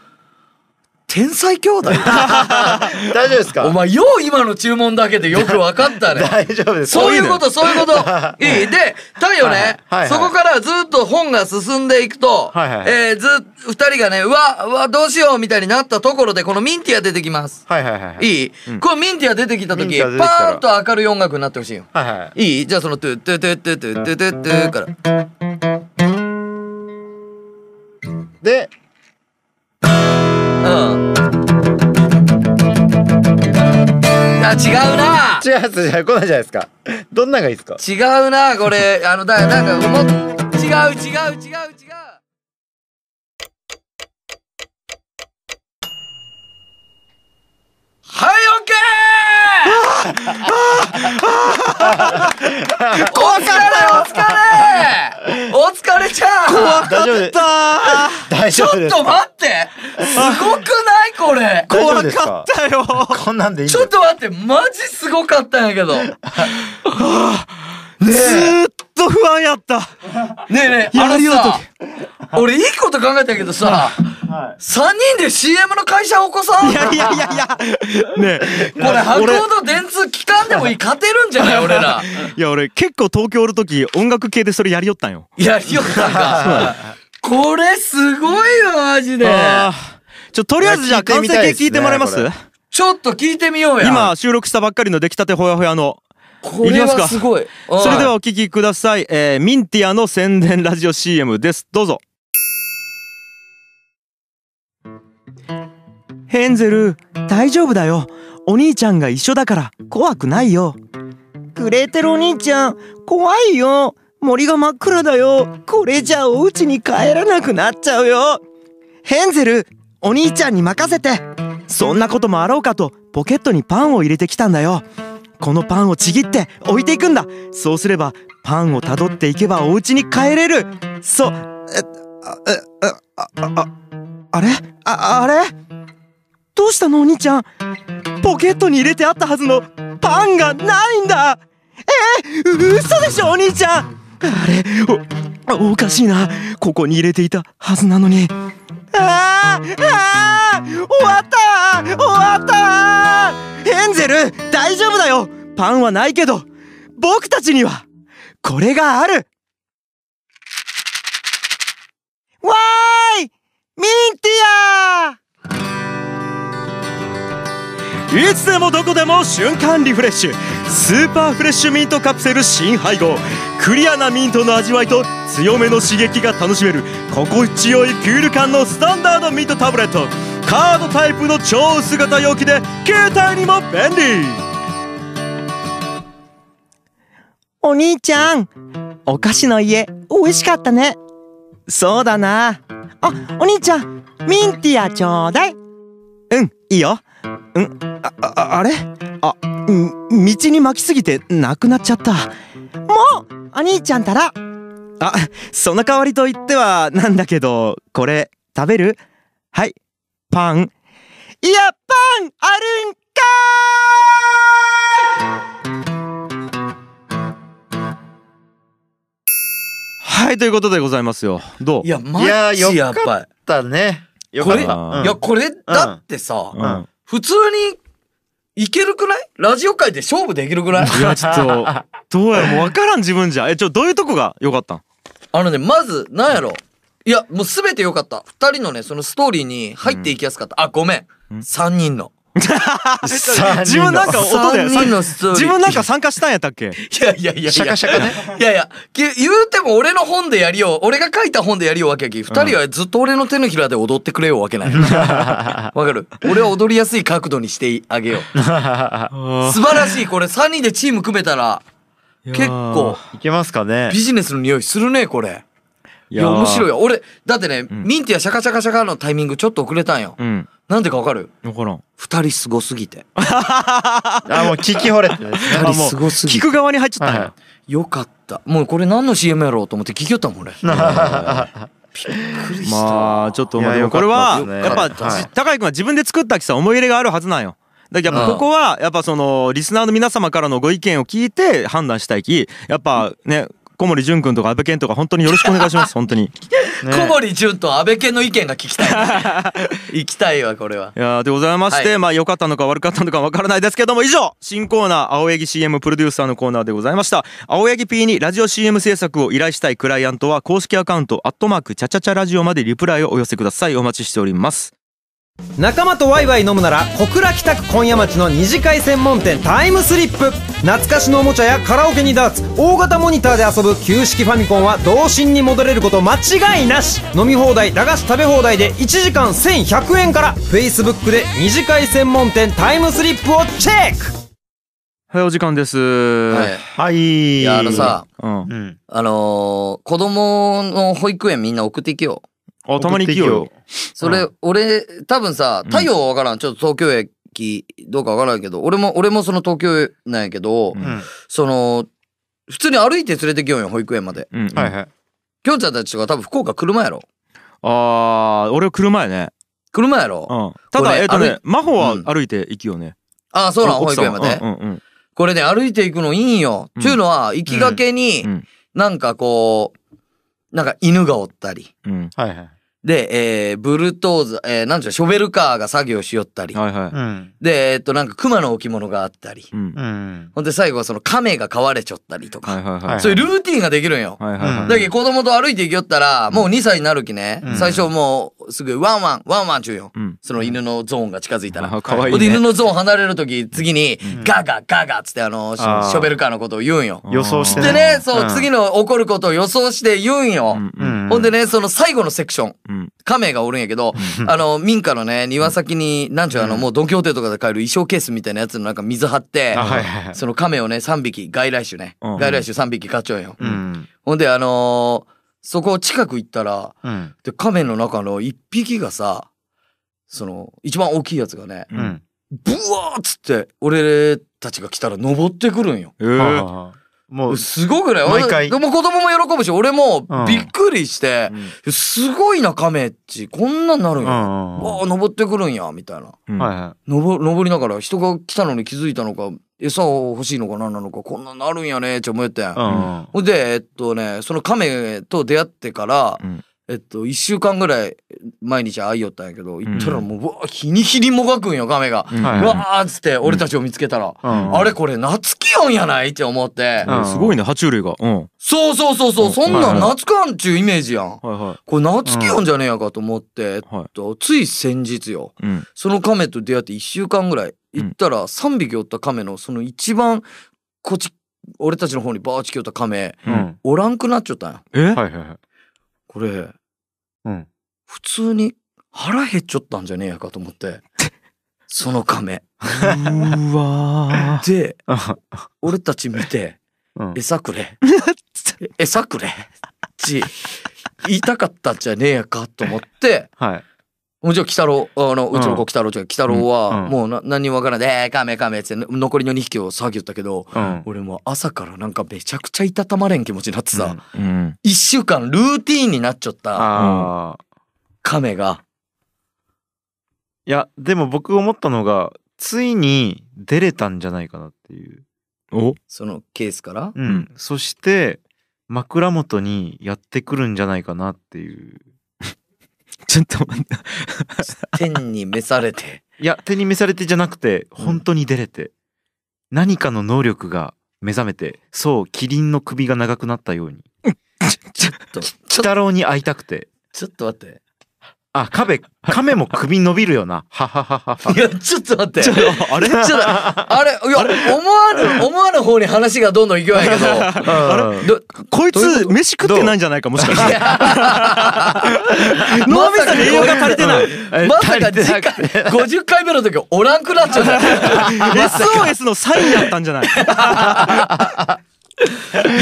天才兄弟？大丈夫ですか？お前よう今の注文だけでよく分かったね。大丈夫です。そういうことそういうこと。いい。で太陽ね、はいはい、そこからずっと本が進んでいくと、はいはい、えー、ず2人がねうわうわどうしようみたいになったところでこのミンティア出てきます、はいはいはい、い。い、うん、このミンティア出てきた時パーッと明るい音楽になってほしいよ、はいはい、いい。じゃあそのトゥトゥトゥトゥトゥトゥトゥから。違うな。違うやつじゃ来ないじゃないですか。どんながいいですか？違うなこれ。あのだなんかもう違う違う違う違う。はいオッケーお疲れお疲れお疲れちゃん。大丈夫です大ちょっ丈夫ですと待って。すごくない？これ。大丈夫ですか？だよ。こんなんでいいちょっと待って。マジすごかったんやけど。ね ずーっと不安やった。えねえあのやりようとさ俺いいこと考えたけどさ3人で CM の会社起こさんいやいやいやいや。ねえ。これ博報の電通機関でもいい勝てるんじゃない俺ら。いや俺結構東京おる時音楽系でそれやりよったんよ。やりよったんかこれすごいよマジで。ちょとりあえずじゃあ完成てみたいですね形聞いてもらえます？ちょっと聞いてみようや。今収録したばっかりの出来たてほやほやのこれはすごい。それではうんお聞きください、えーミンティアの宣伝ラジオ CM です。どうぞ。ヘンゼル大丈夫だよ。お兄ちゃんが一緒だから怖くないよ。クレーテルお兄ちゃん怖いよ。森が真っ暗だよ。これじゃお家に帰らなくなっちゃうよ。ヘンゼルお兄ちゃんに任せて。そんなこともあろうかとポケットにパンを入れてきたんだよこのパンをちぎって置いていくんだ。そうすればパンをたどっていけばお家に帰れる。そう。えあえああああれ？ああれ？どうしたのお兄ちゃん？ポケットに入れてあったはずのパンがないんだ。えー、嘘でしょお兄ちゃん？あれ？おおかしいな。ここに入れていたはずなのに。ああ終わった終わった。ヘンゼル大丈夫だよ。パンはないけど僕たちにはこれがある。わーい！ミンティアいつでもどこでも瞬間リフレッシュ。スーパーフレッシュミントカプセル新配合。クリアなミントの味わいと強めの刺激が楽しめる。心地よいクール感のスタンダードミントタブレット。カードタイプの超薄型容器で携帯にも便利。お兄ちゃん。お菓子の家美味しかったね。そうだな。あお兄ちゃんミンティアちょうだい。うんいいよ。うんあああれ？あん道に巻きすぎてなくなっちゃった。もうお兄ちゃんたら。あその代わりと言ってはなんだけどこれ食べる？はいパン。いやパンあるんかはいということでございますよ。どう？いやマいやジやよかっぱだね。よこれ、かった。うん。いやこれだってさ、うん普通にいけるくない？ラジオ界で勝負できるくない？いやちょっと どうやもう分からん自分じゃえちょどういうとこが良かったん？あのねまずなんやろ？いやもう全て良かった。二人のねそのストーリーに入っていきやすかった、あごめん。うん。三人の 自分なんか音で3人のストーリー自分なんか参加したんやったっけ？いやいやいやいや。シャカシャカね。いやいや、き言うても俺の本でやりよう。俺が書いた本でやりようわけやき。二人はずっと俺の手のひらで踊ってくれようわけない。わかる？俺は踊りやすい角度にしてあげよう。素晴らしい。これ3人でチーム組めたら、結構いけますかねビジネスの匂いするね、これ。いや、いやー面白いよ。俺、だってね、ミンティアシャカシャカシャカのタイミングちょっと遅れたんよ。うんなんでかわかる？分からん。二人すごすぎて。あもう聞き惚れて。二人すごすぎて。聞く側に入っちゃったはよかった。もうこれ何の CM やろうと思って聞きよったもん俺。びっくりした。まあちょっとこれはやっぱ高井君は自分で作ったきさ思い入れがあるはずなんよ。だけどやっぱここはやっぱそのリスナーの皆様からのご意見を聞いて判断したいきやっぱね小森純君とか安倍健とか本当によろしくお願いします 本当に。い小森純と安倍健の意見が聞きたい。行きたいわ、これは。やーでございまして、はい。まあ良かったのか悪かったのかわからないですけども以上新コーナー青柳 CM プロデューサーのコーナーでございました。青柳 P にラジオ CM 制作を依頼したいクライアントは公式アカウントアットマークチャチャチャラジオまでリプライをお寄せください。お待ちしております仲間とワイワイ飲むなら小倉北区今夜町の二次会専門店タイムスリップ。懐かしのおもちゃやカラオケにダーツ大型モニターで遊ぶ旧式ファミコンは童心に戻れること間違いなし。飲み放題駄菓子食べ放題で1時間1100円から。Facebook で二次会専門店タイムスリップをチェック。はいお時間です。はい。はい。いや、あのさ、うん。うん。あのー子供の保育園みんな送っていけよ。あたまに行きよ。それ、俺、多分さ、太陽はわからん。ちょっと東京駅どうかわからんけど、俺も、俺もその東京なんやけど、うん。うんその、普通に歩いて連れてきようよ、保育園まで。うんうん。はいはい。きょんちゃんたちとか多分福岡車やろ。あー俺車やね。車やろ？うん。ただ俺えっとね歩い真帆はうん。歩いて行きよね。ああ、そうなん、保奥さん育園まで。うんうん。これね、歩いていくのいいんよ。うん。ちゅうのは、行きがけにうん、なんかこう、なんか犬がおったり。うん。はいはいで、えー、ブルトーズ、えー、なんちゅうのショベルカーが作業しよったり。はいはい。うん。で、えっと、なんか熊の置物があったり。うん。うん。ほんで最後はその亀が飼われちょったりとか。はいはいはい。はいそういうルーティンができるんよ。はいはいはい。だけど子供と歩いて行きよったら、もう2歳になるきね、うん。最初もうすぐワンワン、ワンワンちゅうよ。うん。その犬のゾーンが近づいたら。あ可愛いほんで犬ねのゾーン離れるとき、次にん。ガガガガっつってあの、シあー。ショベルカーのことを言うんよ。予想してでね、そう、ん。次の起こることを予想して言うんよ。うんほんでね、その最後のセクション、うん亀がおるんやけど、あの、民家のね、庭先に、なんちゅう、あの、もうドンキホーテとかで買える衣装ケースみたいなやつのなんか水張ってその亀をね、3匹、外来種ね。うん。外来種3匹買っちゃうよ。うん。ほんで、あのーそこ近く行ったら、うん。で、亀の中の1匹がさ、その、一番大きいやつがね、ブワーっつって、俺たちが来たら登ってくるんよ。えー。はあもうすごくね、毎回。俺でも子供も喜ぶし、俺もうん。びっくりして、すごいな、亀っち。こんなんなるんや。うんわあ、登ってくるんや、みたいな。うん。はいは登登りながら人が来たのに気づいたのか、餌を欲しいのか何なのか、こんなんなるんやねって思って。うんほんで、えっとね、その亀と出会ってから、うんえっと、一週間ぐらい毎日会いよったんやけど、行ったらもう、うわ日に日にもがくんよ、亀が。うわーっつって、俺たちを見つけたら、うん。あれこれ、夏気温やないって思って、うん。すごいね爬虫類が。うん。そうそうそうそう、そんなん夏感っちゅうイメージやん。はいはこれ夏気温じゃねえやかと思って、えっと、つい先日よ。うん。その亀と出会って1週間ぐらい行ったら3匹おった亀のその一番こっち俺たちの方にバーチ来よった亀うん。おらんくなっちゃったんよ。え？はいはいはいこれうん。普通に腹減っちゃったんじゃねえやかと思って。その亀。うーわー。で 俺たち見てうん「餌くれ。え 餌くれ」ち言いたかったんじゃねえやかと思ってはいもうじゃあ、鬼太郎、あの、うちの子、鬼太郎ちゃん、鬼太郎は、もうな、何にもわからない、えー、カメカメって、残りの2匹を騒ぎよったけど、うん。俺もう朝からなんかめちゃくちゃいたたまれん気持ちになってさ、うん。一週間ルーティーンになっちゃったああ亀が、いやでも僕思ったのがついに出れたんじゃないかなっていう。お？そのケースから、うん、うん。そして枕元にやってくるんじゃないかなっていう ちょっと待って。天に召されて、いや手に召されてじゃなくて本当に出れて、何かの能力が目覚めてそうキリンの首が長くなったように。ちょっと、鬼太郎に会いたくてちょっと待って。あ、亀、亀も首伸びるよな。ははははは。いや、ちょっと待って。ちょあれ？ちょっと、あれ、いや、思わぬ、思わぬ方に話がどんどん行くわけど。うん。どこいつ飯食ってないんじゃないかもしかして。脳 みそに栄養が足りてない。えまさか次回くて。50回目の時おらんくなっちゃうじゃん SOS のサインやったんじゃない？い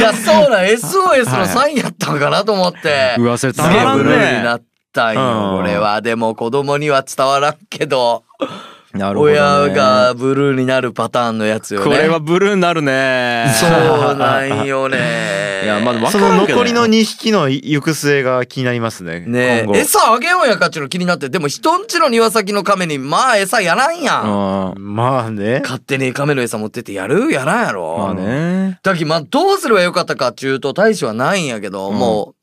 やそうなん SOS のサインやったのかなと思って。うわそれすげえたまらんブルーになねったんうんよこれは。でも子供には伝わらんけど。なるほどね。親がブルーになるパターンのやつよね。これはブルーになるね。そうなんよね。いやまだわその残りの2匹の行く末が気になりますね。ね今後。え餌あげようやかっちゅうの気になって。でも人んちの庭先の亀にまあ餌やらんやん。うん。まあね。勝手に亀の餌持ってってやるやらんやろ。まあね。だけどまあどうすればよかったかっちゅうと大使はないんやけど、うん。もう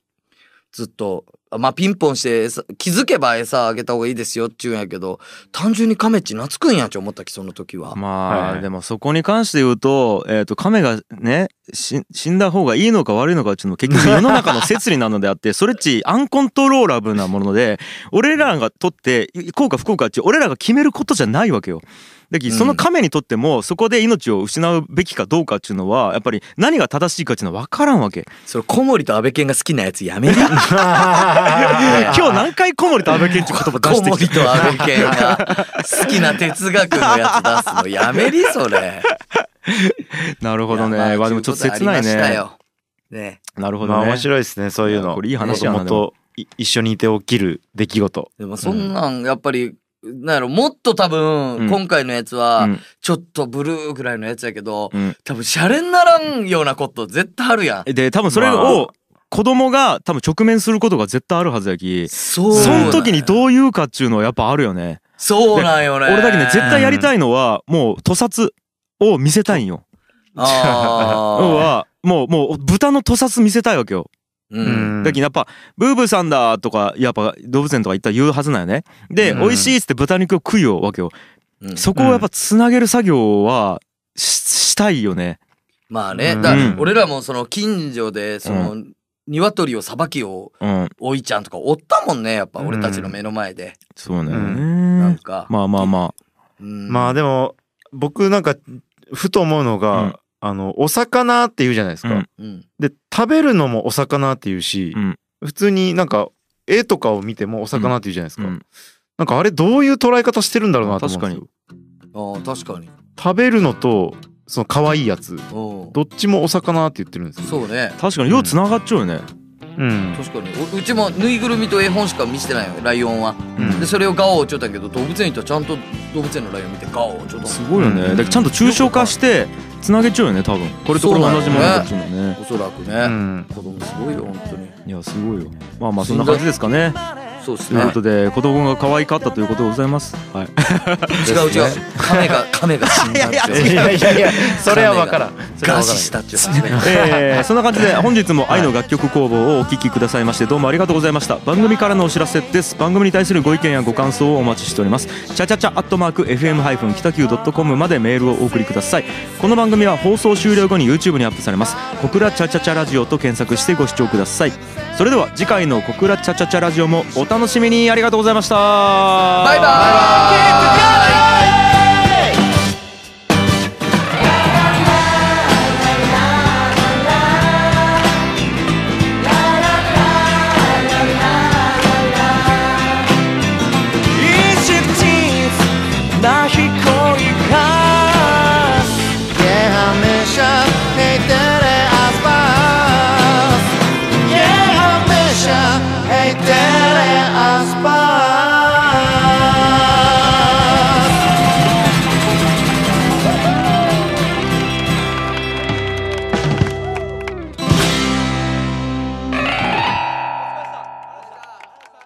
ずっとまあピンポンして餌気づけば餌あげた方がいいですよっちゅうんやけど単純に亀っち懐くんやっち思ったきその時は。まはいはいあでもそこに関して言うとえっと亀がねし死んだ方がいいのか悪いのかっていうのも結局世の中の摂理なのであって それっちアンコントローラブルなもので俺らがとってこうか不幸かっていう俺らが決めることじゃないわけよ。だその亀にとってもそこで命を失うべきかどうかっていうのはやっぱり何が正しいかっていうのは分からんわけ。それ小森と安倍健が好きなやつやめり 今日何回小森と安倍健って言葉出小してき森と安倍健が好きな哲学のやつ出すのやめり？それ。た。なるほどね。まあでもちょっと切ないね。ねなるほどね。まあ面白いですね、そういうの。これいい話やなもともとい 一緒にいて起きる出来事。でもそんなんやっぱり、なんやろもっと多分、うん。今回のやつはうん。ちょっとブルーぐらいのやつやけど、うん。多分シャレにならんようなこと絶対あるやん。で多分それを子供が多分直面することが絶対あるはずやき。そうその時にうどう言うかっていうのはやっぱあるよね。そうなんよね。俺だけね絶対やりたいのはもう屠殺を見せたいんよ。あ 要はもうもう豚の屠殺見せたいわけよ。ーうん。だけどやっぱブーブーさんだとかやっぱ動物園とか行ったら言うはずなんよね。でうん。美味しいっつって豚肉を食いようわけよ。うん。そこをやっぱつなげる作業はししたいよね。まあね、うん。だ俺らもその近所でその、鶏をさばきよううん。おいちゃんとかおったもんねやっぱ俺たちの目の前で、そうね。なんか、まあまあまうん。まあでも、僕なんか、ふと思うのが、うんあの、お魚って言うじゃないですか。うんうんで、食べるのもお魚って言うし、うん普通になんか、絵とかを見てもお魚って言うじゃないですか。うんなんかあれどういう捉え方してるんだろうなと思うんですよ。ああ確かに食べるのと、その可愛いやつ、うんどっちもお魚って言ってるんですよ。そうねあ確かにようつながっちゃうよねうん。確かに。おうちもぬいぐるみと絵本しか見せてないよ。ライオンは、うん。でそれをガオーちょったけど動物園行ったらちゃんと動物園のライオン見てガオーちょっと。すごいよね、うん。だちゃんと抽象化してつなげちゃうよね多分。これとこれ同じものだっちゅうのね。おそらくね、うん。子供すごいよ本当に。いやすごいよ。まあまあそんな感じですかねそうですね。ということで子供が可愛かったということでございます。はい。違う違う。亀が 亀が死んだっていやいやいや、それは分からん。餓死したっていうそん。な感じで 本日も愛の楽曲工房をお聴きくださいましてどうもありがとうございました。番組からのお知らせです。番組に対するご意見やご感想をお待ちしております。チャチャチャアットマーク FM- 北九 .com までメールをお送りください。この番組は放送終了後に YouTube にアップされます。小倉チャチャチャラジオと検索してご視聴ください。それでは次回の小倉チャチャチャラジオもお楽しみに。ありがとうございました。バイバーイ